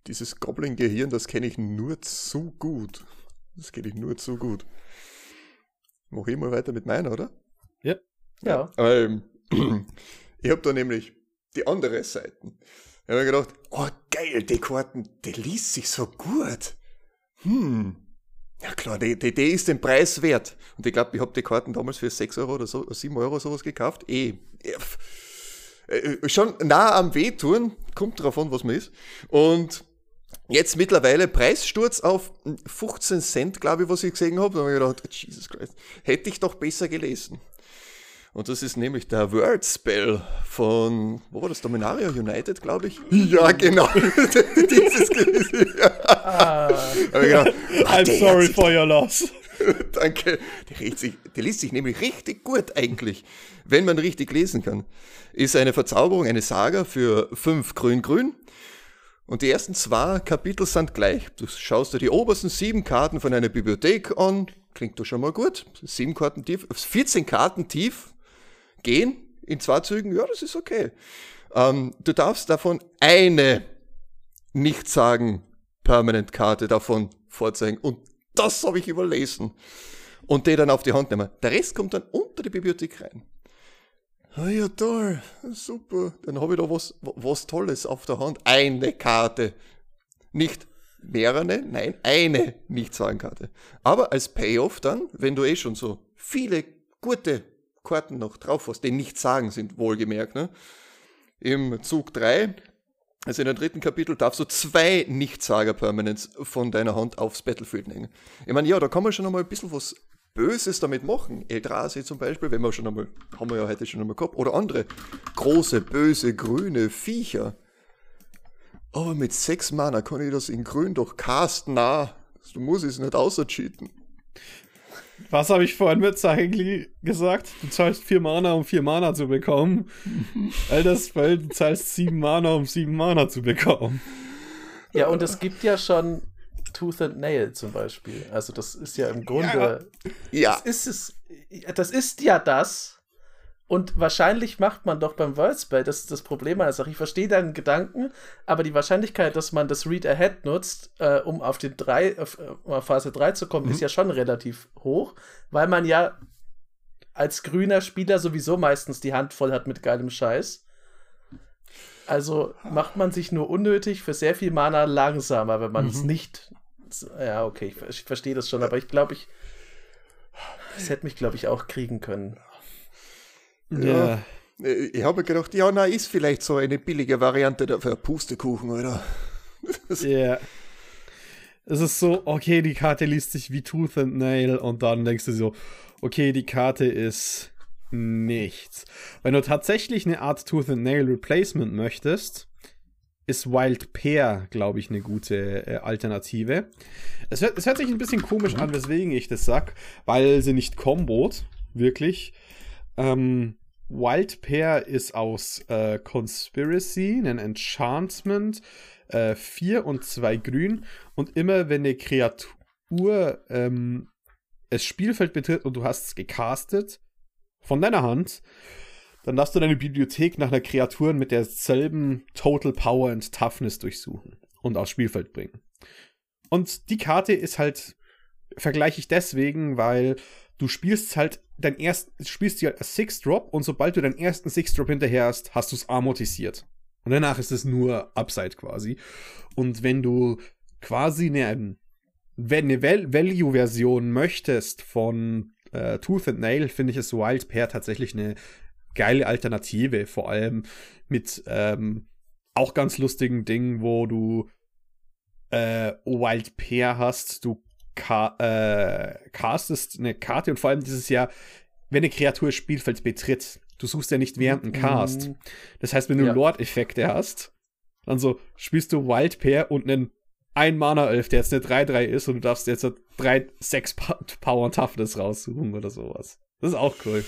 dieses Goblin-Gehirn, das kenne ich nur zu gut. Das kenne ich nur zu gut. Mach ich mal weiter mit meiner, oder? Ja. Ähm, ich habe da nämlich die andere Seite. Ich habe mir gedacht, oh geil, die Karten, die liest sich so gut. Hm. Ja klar, die, die, die ist den Preis wert. Und ich glaube, ich habe die Karten damals für 6 Euro oder so, 7 Euro sowas gekauft. Eh. Äh, Schon nah am Wehtun, kommt drauf an, was man ist. Und jetzt mittlerweile Preissturz auf 15 Cent, glaube ich, was ich gesehen habe. Da habe ich gedacht, Jesus Christ, hätte ich doch besser gelesen. Und das ist nämlich der Word Spell von, wo war das, Dominaria United, glaube ich? Ja, genau. Dieses gelesen. Ah, ah, I'm sorry for your loss. Danke. Die, riecht sich, die liest sich nämlich richtig gut eigentlich, wenn man richtig lesen kann. Ist eine Verzauberung, eine Saga für fünf Grün-Grün. Und die ersten zwei Kapitel sind gleich. Du schaust dir die obersten sieben Karten von einer Bibliothek an. Klingt doch schon mal gut. Sieben Karten tief, 14 Karten tief gehen in zwei Zügen. Ja, das ist okay. Ähm, du darfst davon eine nicht sagen Permanent-Karte davon vorzeigen. Und das habe ich überlesen. Und die dann auf die Hand nehmen. Der Rest kommt dann unter die Bibliothek rein. Ah ja, toll. Super. Dann habe ich da was, was Tolles auf der Hand. Eine Karte. Nicht mehrere, nein, eine Nicht-Sagen-Karte. Aber als Payoff dann, wenn du eh schon so viele gute Karten noch drauf hast, die nicht sagen sind, wohlgemerkt, ne? Im Zug 3 also in dem dritten Kapitel darfst du zwei Nichtsager-Permanents von deiner Hand aufs Battlefield nehmen. Ich meine, ja, da kann man schon einmal ein bisschen was Böses damit machen. Eldrazi zum Beispiel, wenn wir schon einmal, haben wir ja heute schon einmal gehabt. Oder andere große, böse, grüne Viecher. Aber mit sechs Mana kann ich das in grün doch casten. Na, du musst es nicht außercheaten. Was habe ich vorhin mit Zahengli gesagt? Du zahlst vier Mana, um vier Mana zu bekommen. Alter Spell, du zahlst sieben Mana, um sieben Mana zu bekommen. Ja, und es gibt ja schon Tooth and Nail zum Beispiel. Also das ist ja im Grunde. Ja. Das ist es. Das ist ja das. Und wahrscheinlich macht man doch beim Worldspell, das ist das Problem der Sache. Ich verstehe deinen Gedanken, aber die Wahrscheinlichkeit, dass man das Read Ahead nutzt, äh, um auf den drei, auf, um auf Phase 3 zu kommen, Mhm. ist ja schon relativ hoch, weil man ja als grüner Spieler sowieso meistens die Hand voll hat mit geilem Scheiß. Also macht man sich nur unnötig für sehr viel Mana langsamer, wenn man es nicht. Ja, okay, ich, ich verstehe das schon, aber ich glaube, ich. Das hätte mich, glaube ich, auch kriegen können. Ja. Äh, Ich habe gedacht, ja, na, ist vielleicht so eine billige Variante dafür. Pustekuchen, oder? Ja. Es ist so, okay, die Karte liest sich wie Tooth and Nail und dann denkst du so, okay, die Karte ist nichts. Wenn du tatsächlich eine Art Tooth and Nail Replacement möchtest, ist Wild Pear, glaube ich, eine gute äh, Alternative. Es hört, es hört sich ein bisschen komisch an, weswegen ich das sag, weil sie nicht kombot, wirklich. Ähm, Wild Pear ist aus äh, Conspiracy, ein Enchantment, äh, 4 und 2 grün und immer wenn eine Kreatur ähm, das Spielfeld betritt und du hast es gecastet von deiner Hand, dann darfst du deine Bibliothek nach einer Kreatur mit derselben Total Power and Toughness durchsuchen und aufs Spielfeld bringen. Und die Karte ist halt, vergleiche ich deswegen, weil du spielst halt dein erst, spielst die halt als Six-Drop und sobald du deinen ersten Six-Drop hinterher hast, hast du es amortisiert. Und danach ist es nur Upside quasi. Und wenn du quasi eine, wenn eine Val- Value-Version möchtest von äh, Tooth and Nail, finde ich es Wild Pair tatsächlich eine geile Alternative. Vor allem mit ähm, auch ganz lustigen Dingen, wo du äh, Wild Pair hast. Du ca äh, castest eine Karte und vor allem dieses Jahr, wenn eine Kreatur das Spielfeld betritt, du suchst ja nicht während dem Cast. Mhm. Das heißt, wenn du Ja. Lord-Effekte hast, dann so spielst du Wild Pair und einen ein Mana Elf, der jetzt eine 3-3 ist und du darfst jetzt 3 6 Power und Toughness raussuchen oder sowas. Das ist auch cool.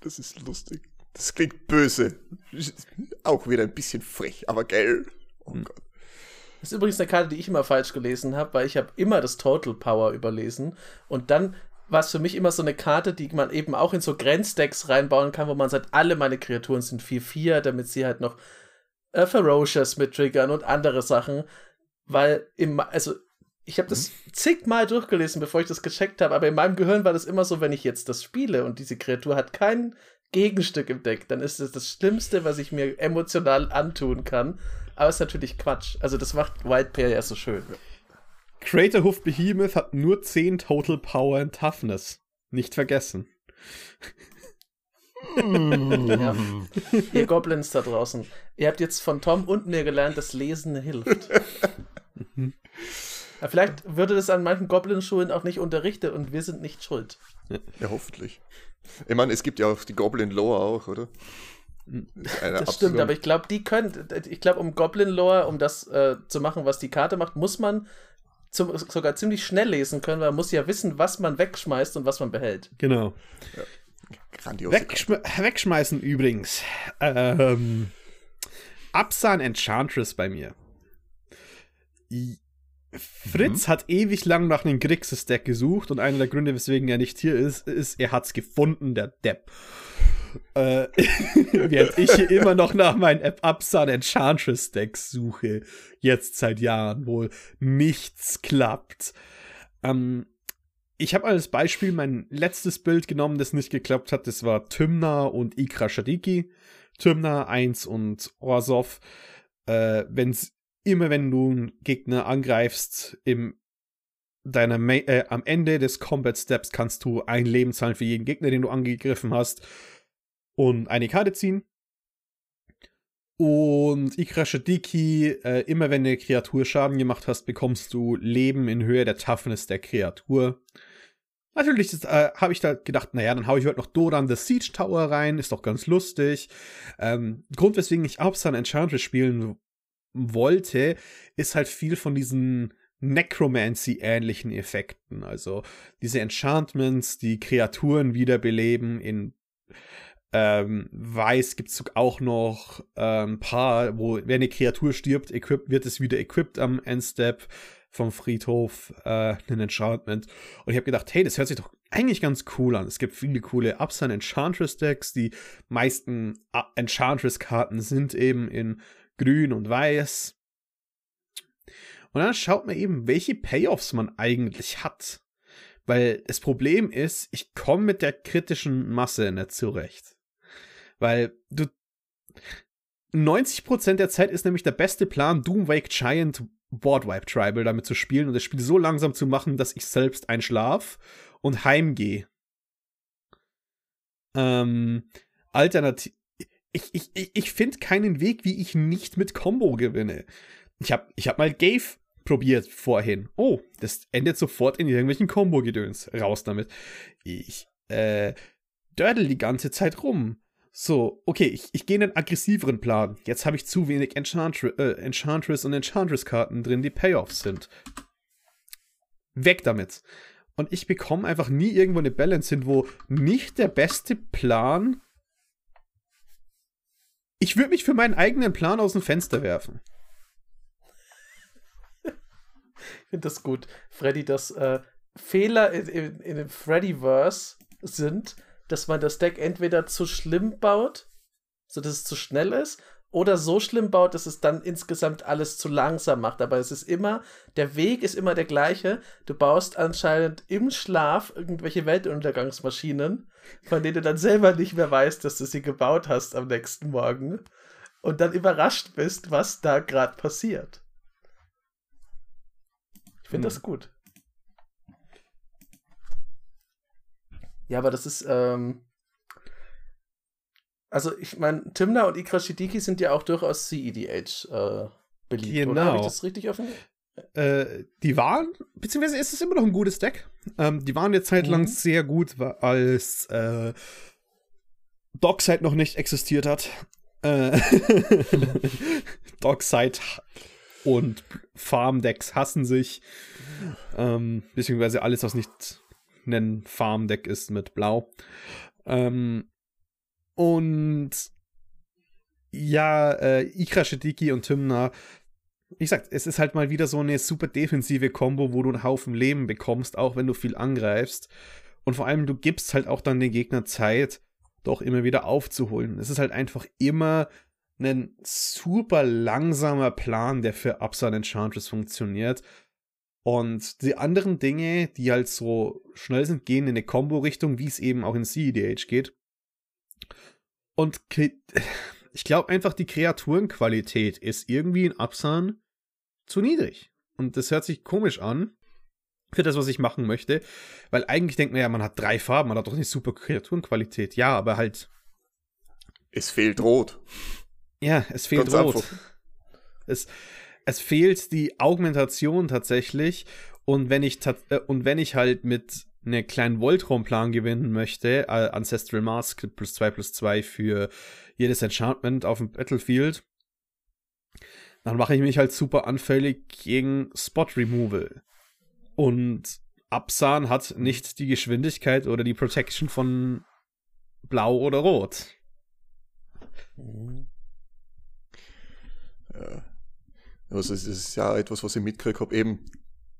Das ist lustig. Das klingt böse. Auch wieder ein bisschen frech, aber geil. Oh Gott. Das ist übrigens eine Karte, die ich immer falsch gelesen habe, weil ich habe immer das Total Power überlesen. Und dann war es für mich immer so eine Karte, die man eben auch in so Grenzdecks reinbauen kann, wo man sagt, alle meine Kreaturen sind 4-4, damit sie halt noch äh, Ferocious mit triggern und andere Sachen. Weil im, also ich habe das zigmal durchgelesen, bevor ich das gecheckt habe, aber in meinem Gehirn war das immer so, wenn ich jetzt das spiele und diese Kreatur hat kein Gegenstück im Deck, dann ist das das Schlimmste, was ich mir emotional antun kann. Aber es ist natürlich Quatsch. Also das macht White Pair ja so schön. Craterhoof Behemoth hat nur 10 Total Power and Toughness. Nicht vergessen. Ja. Ihr Goblins da draußen. Ihr habt jetzt von Tom und mir gelernt, dass Lesen hilft. Vielleicht würde das an manchen Goblin-Schulen auch nicht unterrichtet und wir sind nicht schuld. Ja, hoffentlich. Ich meine, es gibt ja auch die Goblin Lore auch, oder? Eine Das stimmt, aber ich glaube, die können, ich glaube, um Goblin-Lore, um das äh, zu machen, was die Karte macht, muss man zum, sogar ziemlich schnell lesen können, weil man muss ja wissen, was man wegschmeißt und was man behält. Genau. Grandiose Wegschme wegschmeißen übrigens. Ähm, Absan Enchantress bei mir. I Fritz hat ewig lang nach einem Grixis-Deck gesucht und einer der Gründe, weswegen er nicht hier ist, ist, er hat's gefunden, der Depp. Äh, während ich hier immer noch nach meinen App Absan Enchantress Decks suche. Jetzt seit Jahren wohl nichts klappt. Ähm, ich habe als Beispiel mein letztes Bild genommen, das nicht geklappt hat. Das war Tymna und Ikra Shadiki. Tymna 1 und Orsov. Äh, wenn's, immer wenn du einen Gegner angreifst, im deiner Ma äh, am Ende des Combat Steps kannst du ein Leben zahlen für jeden Gegner, den du angegriffen hast. Und eine Karte ziehen. Und Ikra Shadiki, äh, immer wenn eine Kreatur Schaden gemacht hast, bekommst du Leben in Höhe der Toughness der Kreatur. Natürlich äh, habe ich da gedacht, naja, dann hau ich heute noch Doran the Siege Tower rein, ist doch ganz lustig. Ähm, Grund, weswegen ich Absan Enchantress spielen wollte, ist halt viel von diesen Necromancy-ähnlichen Effekten. Also diese Enchantments, die Kreaturen wiederbeleben. In ähm, Weiß gibt es auch noch ein ähm, paar, wo, wenn eine Kreatur stirbt, equip, wird es wieder equipped am Endstep vom Friedhof, äh, ein Enchantment. Und ich habe gedacht, hey, das hört sich doch eigentlich ganz cool an. Es gibt viele coole Upsun Enchantress Decks. Die meisten äh, Enchantress Karten sind eben in grün und weiß. Und dann schaut man eben, welche Payoffs man eigentlich hat. Weil das Problem ist, ich komme mit der kritischen Masse nicht zurecht. Weil du 90% der Zeit ist nämlich der beste Plan, Doomwake Giant Boardwipe Tribal damit zu spielen und das Spiel so langsam zu machen, dass ich selbst einschlaf und heimgehe. Ähm, alternativ. Ich, ich, ich, ich finde keinen Weg, wie ich nicht mit Combo gewinne. Ich habe ich hab mal Gave probiert vorhin. Oh, das endet sofort in irgendwelchen Combo-Gedöns. Raus damit. Ich, äh, dördel die ganze Zeit rum. So, okay, ich, ich gehe in einen aggressiveren Plan. Jetzt habe ich zu wenig Enchantre äh, Enchantress und Enchantress-Karten drin, die Payoffs sind. Weg damit. Und ich bekomme einfach nie irgendwo eine Balance hin, wo nicht der beste Plan. Ich würde mich für meinen eigenen Plan aus dem Fenster werfen. Ich finde das gut, Freddy, dass äh, Fehler in, in, in dem Freddyverse sind, dass man das Deck entweder zu schlimm baut, sodass es zu schnell ist, oder so schlimm baut, dass es dann insgesamt alles zu langsam macht. Aber es ist immer, der Weg ist immer der gleiche. Du baust anscheinend im Schlaf irgendwelche Weltuntergangsmaschinen, von denen du dann selber nicht mehr weißt, dass du sie gebaut hast am nächsten Morgen. Und dann überrascht bist, was da gerade passiert. Ich finde hm. das gut. Ja, aber das ist, ähm, also ich meine, Timna und Ikra Shidiki sind ja auch durchaus CEDH äh, beliebt, genau. oder? Habe ich das richtig offen? Äh, die waren, beziehungsweise ist es immer noch ein gutes Deck. Ähm, die waren eine Zeit lang mhm. sehr gut, als äh, Dockside noch nicht existiert hat. Äh, Dockside und Farm-Decks hassen sich. Ähm, beziehungsweise alles, was nicht ein Farm-Deck ist mit Blau. Ähm, und ja, äh, Ikra Shediki und Timna, ich sag, es ist halt mal wieder so eine super defensive Combo, wo du einen Haufen Leben bekommst, auch wenn du viel angreifst. Und vor allem, du gibst halt auch dann den Gegner Zeit, doch immer wieder aufzuholen. Es ist halt einfach immer ein super langsamer Plan, der für Upside Enchantress funktioniert. Und die anderen Dinge, die halt so schnell sind, gehen in eine Combo-Richtung, wie es eben auch in CEDH geht. Und ich glaube einfach, die Kreaturenqualität ist irgendwie in Absan zu niedrig. Und das hört sich komisch an für das, was ich machen möchte. Weil eigentlich denkt man ja, man hat drei Farben, man hat doch eine super Kreaturenqualität. Ja, aber halt. Es fehlt Rot. Ja, es fehlt Ganz Rot. Es, es fehlt die Augmentation tatsächlich. Und wenn ich, äh, und wenn ich halt mit einem kleinen Voltron-Plan gewinnen möchte, äh, Ancestral Mask plus 2 plus 2 für jedes Enchantment auf dem Battlefield, dann mache ich mich halt super anfällig gegen Spot Removal. Und Absan hat nicht die Geschwindigkeit oder die Protection von Blau oder Rot. Mhm. Ja. Also es ist ja etwas, was ich mitgekriegt habe, eben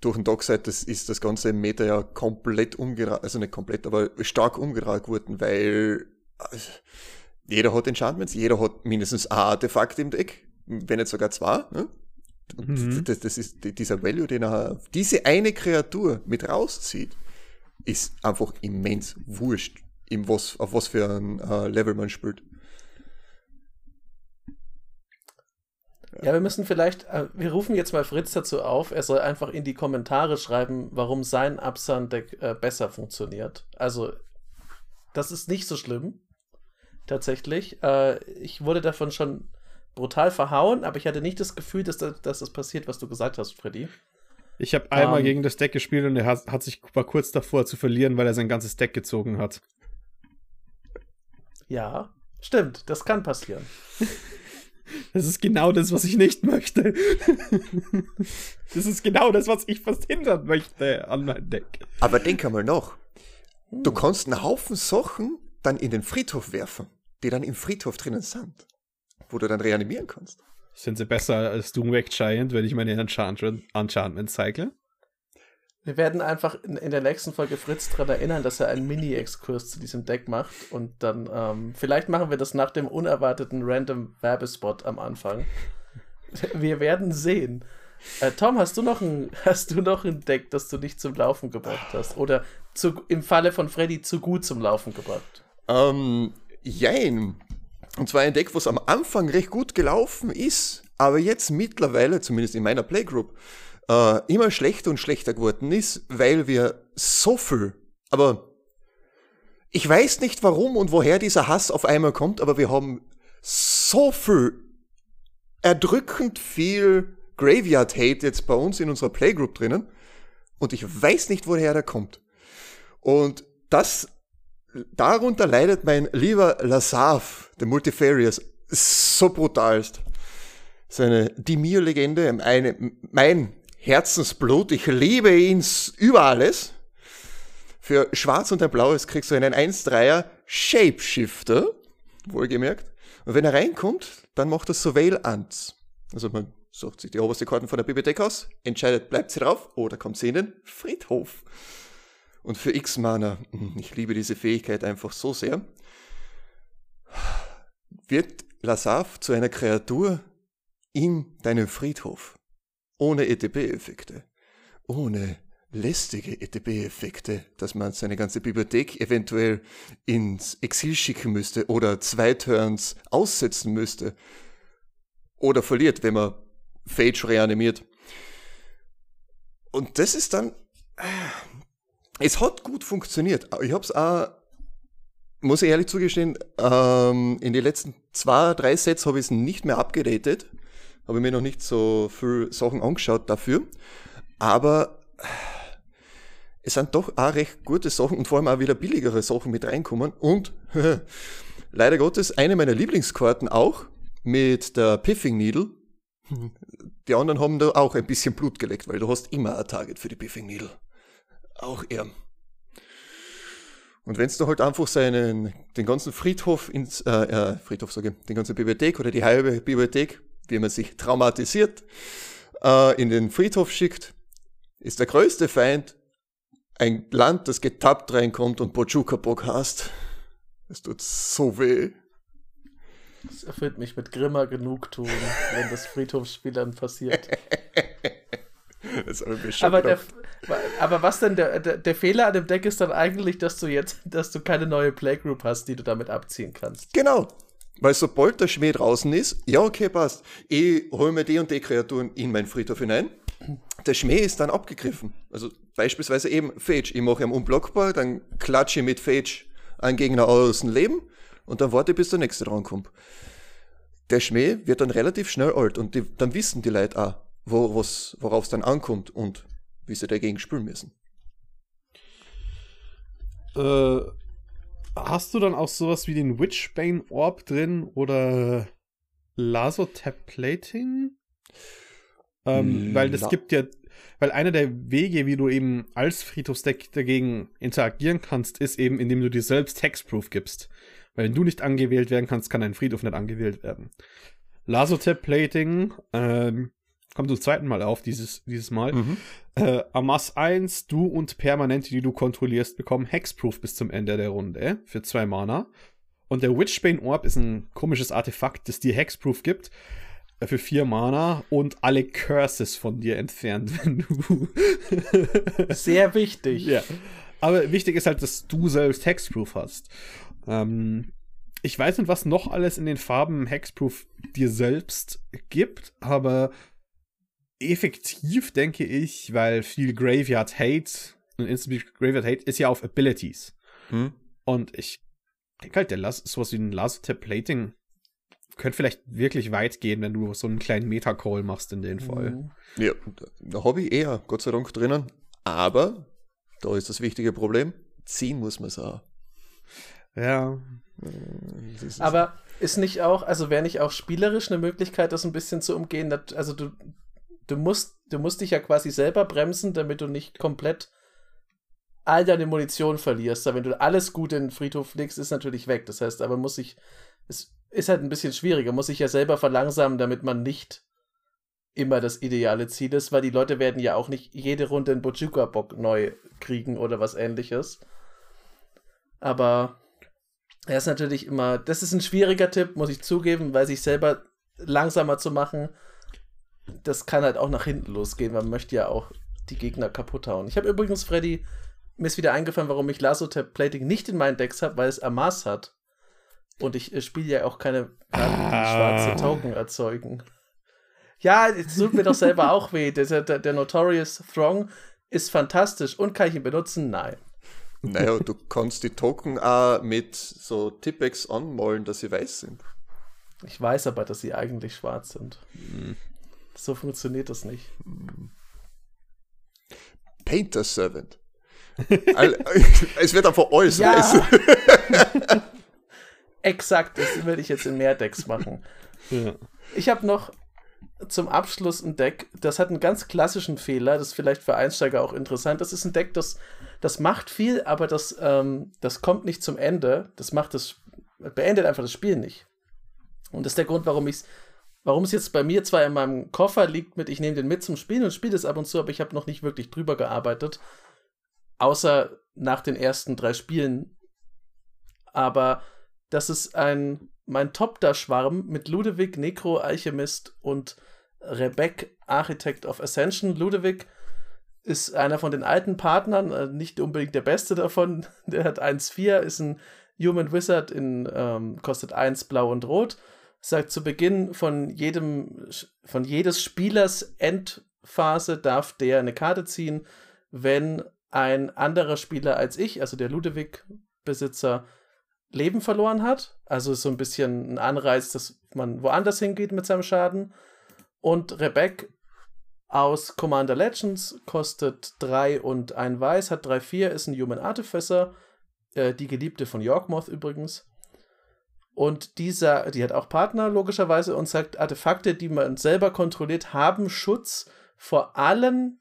durch den Dockside, das ist das ganze Meta ja komplett umgerannt, also nicht komplett, aber stark umgerannt worden, weil äh, jeder hat Enchantments, jeder hat mindestens ein Artefakt im Deck, wenn nicht sogar zwei. Ne? Und mhm. das, das, ist dieser Value, den er diese eine Kreatur mit rauszieht, ist einfach immens wurscht, im was, auf was für ein uh, Level man spielt. Ja, wir müssen vielleicht, äh, wir rufen jetzt mal Fritz dazu auf, er soll einfach in die Kommentare schreiben, warum sein Absan-Deck äh, besser funktioniert. Also, das ist nicht so schlimm, tatsächlich. Äh, ich wurde davon schon brutal verhauen, aber ich hatte nicht das Gefühl, dass, das, dass das passiert, was du gesagt hast, Freddy. Ich habe einmal um, ähm. gegen das Deck gespielt und er hat, hat sich war kurz davor zu verlieren, weil er sein ganzes Deck gezogen hat. Ja, stimmt, das kann passieren. Das ist genau das, was ich nicht möchte. das ist genau das, was ich verhindern möchte an meinem Deck. Aber denk einmal noch. Du kannst einen Haufen Sachen dann in den Friedhof werfen, die dann im Friedhof drinnen sind, wo du dann reanimieren kannst. Sind sie besser als Doomwake Giant, wenn ich meine Enchantment, Enchantment cycle? Wir werden einfach in, in der nächsten Folge Fritz daran erinnern, dass er einen Mini-Exkurs zu diesem Deck macht. Und dann, ähm, vielleicht machen wir das nach dem unerwarteten random Werbespot am Anfang. Wir werden sehen. Äh, Tom, hast du, noch ein, hast du noch ein Deck, das du nicht zum Laufen gebracht hast? Oder zu, im Falle von Freddy zu gut zum Laufen gebracht? Ähm, jein. Und zwar ein Deck, was am Anfang recht gut gelaufen ist, aber jetzt mittlerweile, zumindest in meiner Playgroup, äh, immer schlechter und schlechter geworden ist, weil wir so viel, aber ich weiß nicht warum und woher dieser Hass auf einmal kommt, aber wir haben so viel erdrückend viel Graveyard Hate jetzt bei uns in unserer Playgroup drinnen und ich weiß nicht woher der kommt. Und das darunter leidet mein lieber Lasav, der Multifarious, so brutalst. Seine Dimir-Legende, mein Herzensblut, ich liebe ihn über alles. Für Schwarz und ein Blaues kriegst du einen 1-3er Shapeshifter, wohlgemerkt. Und wenn er reinkommt, dann macht er Surveil Ants. Also man sucht sich die oberste Karten von der Bibliothek aus, entscheidet, bleibt sie drauf oder kommt sie in den Friedhof. Und für X-Mana, ich liebe diese Fähigkeit einfach so sehr, wird Lasav zu einer Kreatur in deinem Friedhof ohne ETB-Effekte, ohne lästige ETB-Effekte, dass man seine ganze Bibliothek eventuell ins Exil schicken müsste oder zwei Turns aussetzen müsste oder verliert, wenn man Phage reanimiert. Und das ist dann, es hat gut funktioniert. Ich habe es auch, muss ich ehrlich zugestehen, ähm, in den letzten zwei, drei Sets habe ich es nicht mehr abgedatet habe mir noch nicht so viel Sachen angeschaut dafür. Aber es sind doch auch recht gute Sachen und vor allem auch wieder billigere Sachen mit reinkommen. Und leider Gottes eine meiner Lieblingskarten auch mit der Piffing Needle. Die anderen haben da auch ein bisschen Blut geleckt, weil du hast immer ein Target für die Piffing Needle. Auch er. Und wenn du halt einfach seinen, den ganzen Friedhof ins, äh, äh, Friedhof sage ich, den ganzen Bibliothek oder die halbe Bibliothek wie man sich traumatisiert, äh, in den Friedhof schickt, ist der größte Feind ein Land, das getappt reinkommt und Bojuka-Bock hast. Es tut so weh. Das erfüllt mich mit grimmer Genugtuung, wenn das Friedhofsspielern passiert. aber, der, aber was denn der, der, der, Fehler an dem Deck ist dann eigentlich, dass du jetzt, dass du keine neue Playgroup hast, die du damit abziehen kannst. Genau. Weil sobald der Schmäh draußen ist, ja, okay, passt. Ich hole mir die und die Kreaturen in meinen Friedhof hinein. Der Schmäh ist dann abgegriffen. Also beispielsweise eben Phage. Ich mache ihn unblockbar, dann klatsche ich mit Phage einen Gegner aus dem Leben und dann warte, bis der nächste drankommt. Der Schmäh wird dann relativ schnell alt und die, dann wissen die Leute auch, wo, worauf es dann ankommt und wie sie dagegen spülen müssen. Äh, Hast du dann auch sowas wie den Witchbane Orb drin oder Lasotap Plating? Ähm, weil das gibt ja, weil einer der Wege, wie du eben als Friedhofsdeck dagegen interagieren kannst, ist eben, indem du dir selbst Hexproof gibst. Weil wenn du nicht angewählt werden kannst, kann dein Friedhof nicht angewählt werden. Lasotap Plating ähm, kommt zum zweiten Mal auf, dieses, dieses Mal. Mhm. Äh, Amas 1, du und Permanente, die du kontrollierst, bekommen Hexproof bis zum Ende der Runde für zwei Mana. Und der Witchbane Orb ist ein komisches Artefakt, das dir Hexproof gibt äh, für vier Mana und alle Curses von dir entfernt, wenn du. Sehr wichtig. Ja. Aber wichtig ist halt, dass du selbst Hexproof hast. Ähm, ich weiß nicht, was noch alles in den Farben Hexproof dir selbst gibt, aber effektiv, denke ich, weil viel Graveyard Hate und Instant Graveyard Hate ist ja auf Abilities. Hm. Und ich denke halt, der Las sowas wie ein Last Tap Plating könnte vielleicht wirklich weit gehen, wenn du so einen kleinen Meta-Call machst in dem Fall. Mhm. Ja, da habe ich eher, Gott sei Dank, drinnen. Aber, da ist das wichtige Problem, ziehen muss man es auch. Ja. Aber ist nicht auch, also wäre nicht auch spielerisch eine Möglichkeit, das ein bisschen zu umgehen? Also du, du musst, du musst dich ja quasi selber bremsen, damit du nicht komplett all deine Munition verlierst. Aber wenn du alles gut in den Friedhof legst, ist natürlich weg. Das heißt, aber muss ich, es ist halt ein bisschen schwieriger, muss ich ja selber verlangsamen, damit man nicht immer das ideale Ziel ist, weil die Leute werden ja auch nicht jede Runde einen Bojuka-Bock neu kriegen oder was ähnliches. Aber er ist natürlich immer, das ist ein schwieriger Tipp, muss ich zugeben, weil sich selber langsamer zu machen, das kann halt auch nach hinten losgehen. Man möchte ja auch die Gegner kaputt hauen. Ich habe übrigens, Freddy, mir ist wieder eingefallen, warum ich Lasotap Plating nicht in meinen Decks habe, weil es Amas hat. Und ich äh, spiele ja auch keine Karten, die ah. schwarze Token erzeugen. Ja, es tut mir doch selber auch weh. Der, der, der Notorious Throng ist fantastisch und kann ich ihn benutzen? Nein. Naja, du kannst die Token auch mit so Tippex anmalen, dass sie weiß sind. Ich weiß aber, dass sie eigentlich schwarz sind. Mhm. So funktioniert das nicht. Painter Servant. es wird einfach alles ja. Exakt, das will ich jetzt in mehr Decks machen. Ja. Ich habe noch zum Abschluss ein Deck, das hat einen ganz klassischen Fehler, das ist vielleicht für Einsteiger auch interessant. Das ist ein Deck, das, das macht viel, aber das, ähm, das kommt nicht zum Ende. Das macht das, beendet einfach das Spiel nicht. Und das ist der Grund, warum ich warum es jetzt bei mir zwar in meinem Koffer liegt mit, ich nehme den mit zum Spielen und spiele es ab und zu, aber ich habe noch nicht wirklich drüber gearbeitet. Außer nach den ersten drei Spielen. Aber das ist ein mein Top-Da-Schwarm mit Ludwig, Necro, Alchemist und Rebek, Architect of Ascension. Ludwig ist einer von den alten Partnern, äh, nicht unbedingt der beste davon. Der hat 1,4, ist ein Human Wizard, in, ähm, kostet 1 blau und rot. Sagt zu Beginn von jedem, von jedes Spielers Endphase darf der eine Karte ziehen, wenn ein anderer Spieler als ich, also der Ludwig-Besitzer, Leben verloren hat. Also so ein bisschen ein Anreiz, dass man woanders hingeht mit seinem Schaden. Und Rebek aus Commander Legends kostet 3 und ein Weiß, hat 3-4, ist ein Human Artificer, äh, die Geliebte von Yorkmoth übrigens. Und dieser, die hat auch Partner logischerweise und sagt, Artefakte, die man selber kontrolliert, haben Schutz vor allem,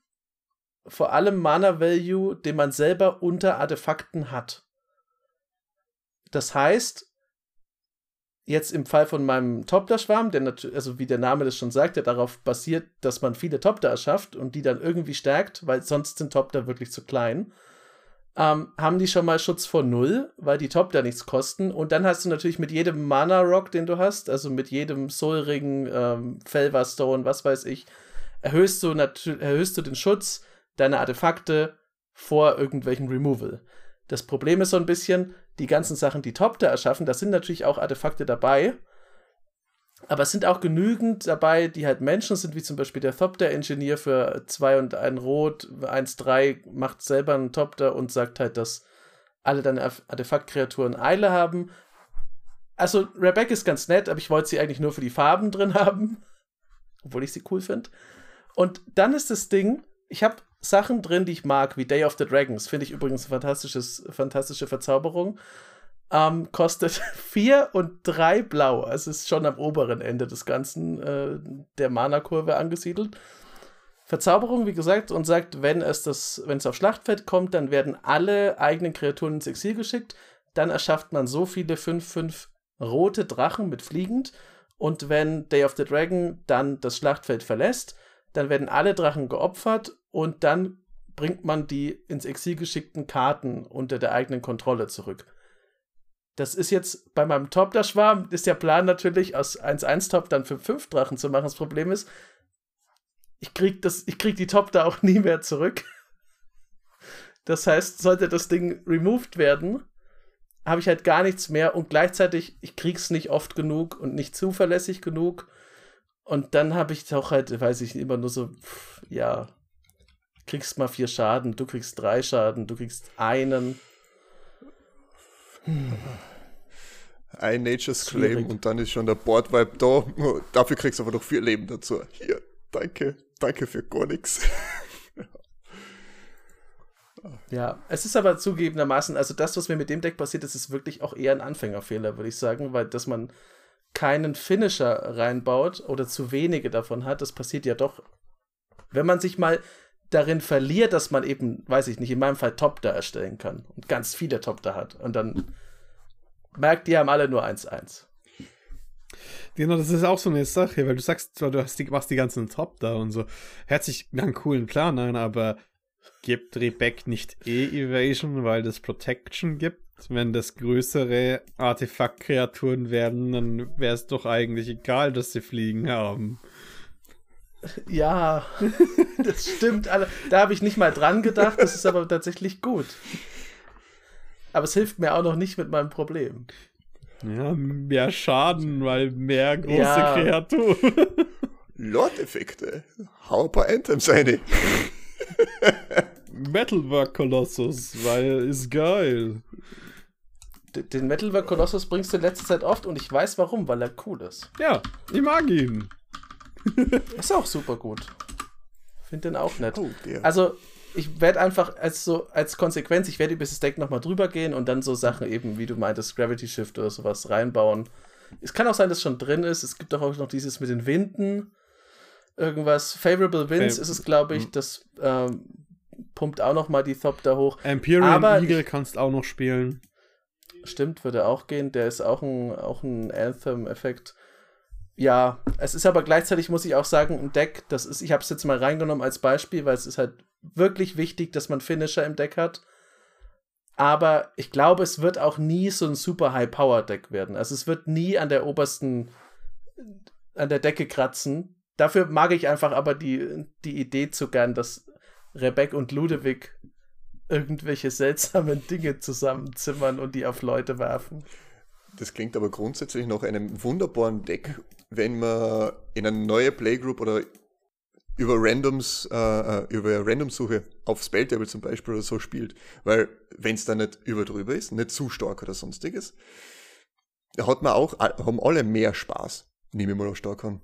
vor allem Mana-Value, den man selber unter Artefakten hat. Das heißt, jetzt im Fall von meinem Topter-Schwarm, der natürlich, also wie der Name das schon sagt, der darauf basiert, dass man viele Topter erschafft und die dann irgendwie stärkt, weil sonst sind Topter wirklich zu klein, ähm, haben die schon mal Schutz vor Null, weil die Topter nichts kosten. Und dann hast du natürlich mit jedem Mana-Rock, den du hast, also mit jedem Soul-Ring, ähm, Felverstone, was weiß ich, erhöhst du, erhöhst du den Schutz deiner Artefakte vor irgendwelchen Removal. Das Problem ist so ein bisschen, die ganzen Sachen, die Top da erschaffen, da sind natürlich auch Artefakte dabei. Aber es sind auch genügend dabei, die halt Menschen sind, wie zum Beispiel der Thopter-Ingenieur für 2 und ein Rot, 1-3, macht selber einen Thopter und sagt halt, dass alle deine Artefaktkreaturen Eile haben. Also, Rebecca ist ganz nett, aber ich wollte sie eigentlich nur für die Farben drin haben. Obwohl ich sie cool finde. Und dann ist das Ding, ich habe Sachen drin, die ich mag, wie Day of the Dragons. Finde ich übrigens eine fantastische Verzauberung. Ähm, kostet 4 und 3 blau. Also ist schon am oberen Ende des Ganzen äh, der Mana-Kurve angesiedelt. Verzauberung, wie gesagt, und sagt, wenn es das, wenn es auf Schlachtfeld kommt, dann werden alle eigenen Kreaturen ins Exil geschickt. Dann erschafft man so viele 5-5 rote Drachen mit fliegend. Und wenn Day of the Dragon dann das Schlachtfeld verlässt, dann werden alle Drachen geopfert und dann bringt man die ins Exil geschickten Karten unter der eigenen Kontrolle zurück. Das ist jetzt bei meinem Top der Schwarm, ist der Plan natürlich, aus 1-1-Top dann für 5 Drachen zu machen. Das Problem ist, ich krieg, das, ich krieg die Top da auch nie mehr zurück. Das heißt, sollte das Ding removed werden, habe ich halt gar nichts mehr und gleichzeitig, ich krieg's nicht oft genug und nicht zuverlässig genug und dann habe ich auch halt, weiß ich, immer nur so, pff, ja, kriegst mal vier Schaden, du kriegst drei Schaden, du kriegst einen. Ein Nature's Claim und dann ist schon der Board-Vibe da. Dafür kriegst du aber noch vier Leben dazu. Hier, danke, danke für gar nichts. Ja, es ist aber zugegebenermaßen, also das, was mir mit dem Deck passiert ist, ist wirklich auch eher ein Anfängerfehler, würde ich sagen, weil dass man keinen Finisher reinbaut oder zu wenige davon hat, das passiert ja doch, wenn man sich mal darin verliert, dass man eben, weiß ich nicht, in meinem Fall Top da erstellen kann und ganz viele Top da hat und dann merkt, die haben alle nur 1-1. Genau, das ist auch so eine Sache, weil du sagst, du hast die, machst die ganzen Top da und so. Hört sich einen coolen Plan an, aber gibt Rebeck nicht eh Evasion, weil das Protection gibt? Wenn das größere Artefakt-Kreaturen werden, dann wäre es doch eigentlich egal, dass sie Fliegen haben. Ja, das stimmt. Da habe ich nicht mal dran gedacht, das ist aber tatsächlich gut. Aber es hilft mir auch noch nicht mit meinem Problem. Ja, mehr Schaden, weil mehr große ja. Kreaturen. Lord-Effekte. Hau ein paar Anthems eine. Metalwork Colossus, weil ist geil. Den Metalwork Colossus bringst du in letzter Zeit oft und ich weiß warum, weil er cool ist. Ja, ich mag ihn. ist auch super gut. Find den auch nett. Oh, also, ich werde einfach als so als Konsequenz, ich werde über das Deck nochmal drüber gehen und dann so Sachen eben, wie du meintest, Gravity Shift oder sowas reinbauen. Es kann auch sein, dass es schon drin ist. Es gibt doch auch noch dieses mit den Winden. Irgendwas. Favorable Winds Fav ist es, glaube ich. Mhm. Das ähm, pumpt auch noch mal die Thop da hoch. Imperial Aber Eagle ich, kannst auch noch spielen. Stimmt, würde auch gehen. Der ist auch ein, auch ein Anthem-Effekt. Ja, es ist aber gleichzeitig, muss ich auch sagen, ein Deck, das ist, ich habe es jetzt mal reingenommen als Beispiel, weil es ist halt wirklich wichtig, dass man Finisher im Deck hat. Aber ich glaube, es wird auch nie so ein super High-Power-Deck werden. Also es wird nie an der obersten, an der Decke kratzen. Dafür mag ich einfach aber die, die Idee zu gern, dass Rebek und Ludewig irgendwelche seltsamen Dinge zusammenzimmern und die auf Leute werfen. Das klingt aber grundsätzlich nach einem wunderbaren Deck, wenn man in eine neue Playgroup oder über Randoms, äh, äh über Randomsuche auf Spelltable zum Beispiel oder so spielt. Weil, wenn es da nicht über drüber ist, nicht zu stark oder sonstiges, hat man auch, haben alle mehr Spaß. Nehme ich mal auch stark an.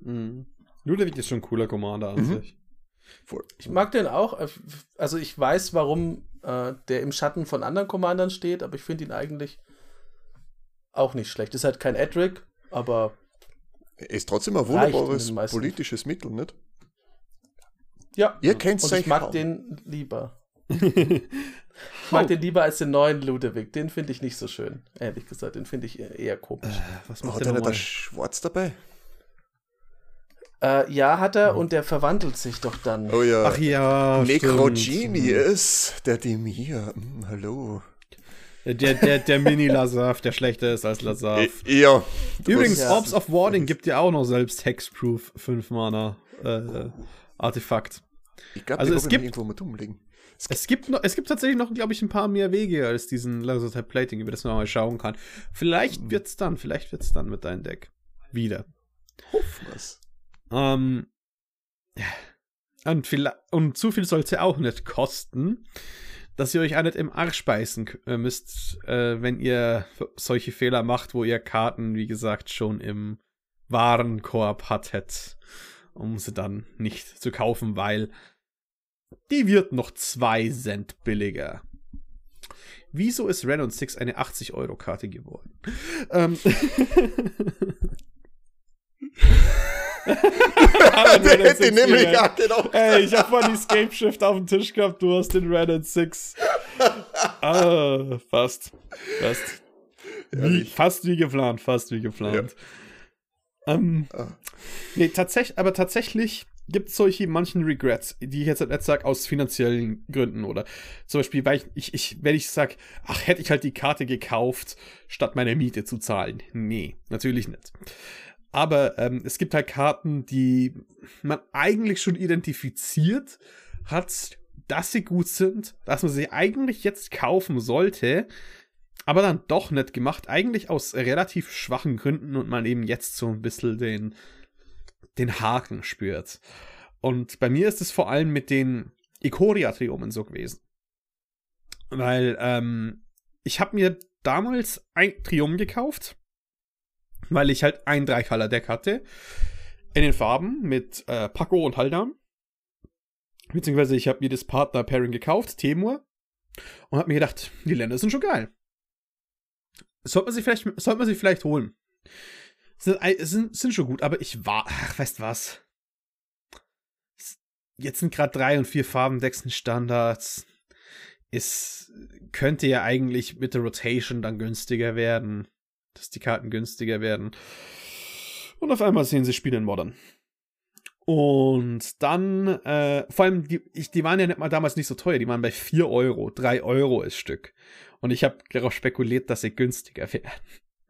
Mhm. Ludwig ist schon ein cooler Commander an mhm. sich. Voll. Ich mag den auch. Also ich weiß, warum äh, der im Schatten von anderen Commandern steht, aber ich finde ihn eigentlich auch nicht schlecht. Ist halt kein Edric, aber. Ist trotzdem ein wunderbares politisches Mittel, nicht? Ja. Ihr kennt Und ich mag kaum. den lieber. ich mag den lieber als den neuen Ludwig. Den finde ich nicht so schön, ehrlich gesagt. Den finde ich eher komisch. Äh, was macht oh, der nicht das Schwarz dabei? Äh, ja, hat er und der verwandelt sich doch dann. Oh ja. Ach ja. Necrogenius, der Demir. Hm, hallo. Der, der, der Mini-Lazarf, der schlechter ist als Lazarf. Ja. Übrigens, ja. Orbs of Warning gibt ja auch noch selbst Hexproof 5 Mana äh, Artefakt. Ich glaube, also es gibt irgendwo mit umlegen. Es, es gibt, noch, es gibt tatsächlich noch, glaube ich, ein paar mehr Wege als diesen Laser-Type Plating, über das man mal schauen kann. Vielleicht hm. wird's dann, vielleicht wird's dann mit deinem Deck. Wieder. Hoffen wir's. Ähm, und, viel, und zu viel soll es ja auch nicht kosten, dass ihr euch auch nicht im Arsch beißen äh, müsst, äh, wenn ihr solche Fehler macht, wo ihr Karten, wie gesagt, schon im Warenkorb hattet, um sie dann nicht zu kaufen, weil die wird noch 2 Cent billiger. Wieso ist Ren 6 eine 80-Euro-Karte geworden? Ähm der hätte nämlich ja genau. Ey, ich hab mal die Scape Shift auf dem Tisch gehabt, du hast den Red 6. ah, fast. Fast. Wie, fast wie geplant, fast wie geplant. Ja. Ähm, ah. Nee, tatsächlich, aber tatsächlich gibt es solche manchen Regrets, die ich jetzt nicht sage aus finanziellen Gründen oder zum Beispiel, weil ich, ich, ich wenn ich sage, ach, hätte ich halt die Karte gekauft, statt meine Miete zu zahlen. Nee, natürlich nicht. Aber ähm, es gibt halt Karten, die man eigentlich schon identifiziert hat, dass sie gut sind, dass man sie eigentlich jetzt kaufen sollte, aber dann doch nicht gemacht. Eigentlich aus relativ schwachen Gründen und man eben jetzt so ein bisschen den, den Haken spürt. Und bei mir ist es vor allem mit den Ikoria-Triomen so gewesen. Weil ähm, ich habe mir damals ein Trium gekauft weil ich halt ein Drei-Color-Deck hatte. In den Farben mit äh, Paco und Haldan. Beziehungsweise ich habe mir das Partner-Pairing gekauft, Temur. Und habe mir gedacht, die Länder sind schon geil. Sollte man sie vielleicht, sollte man sie vielleicht holen. sind, sind, sind schon gut, aber ich war, ach, weißt was? Jetzt sind gerade drei und vier Farben Standards. Es könnte ja eigentlich mit der Rotation dann günstiger werden, dass die Karten günstiger werden. Und auf einmal sehen sie Spiele in Modern. Und dann, äh, vor allem, die, ich, die waren ja nicht mal damals nicht so teuer, die waren bei 4 Euro, 3 Euro ist Stück. Und ich habe darauf spekuliert, dass sie günstiger werden.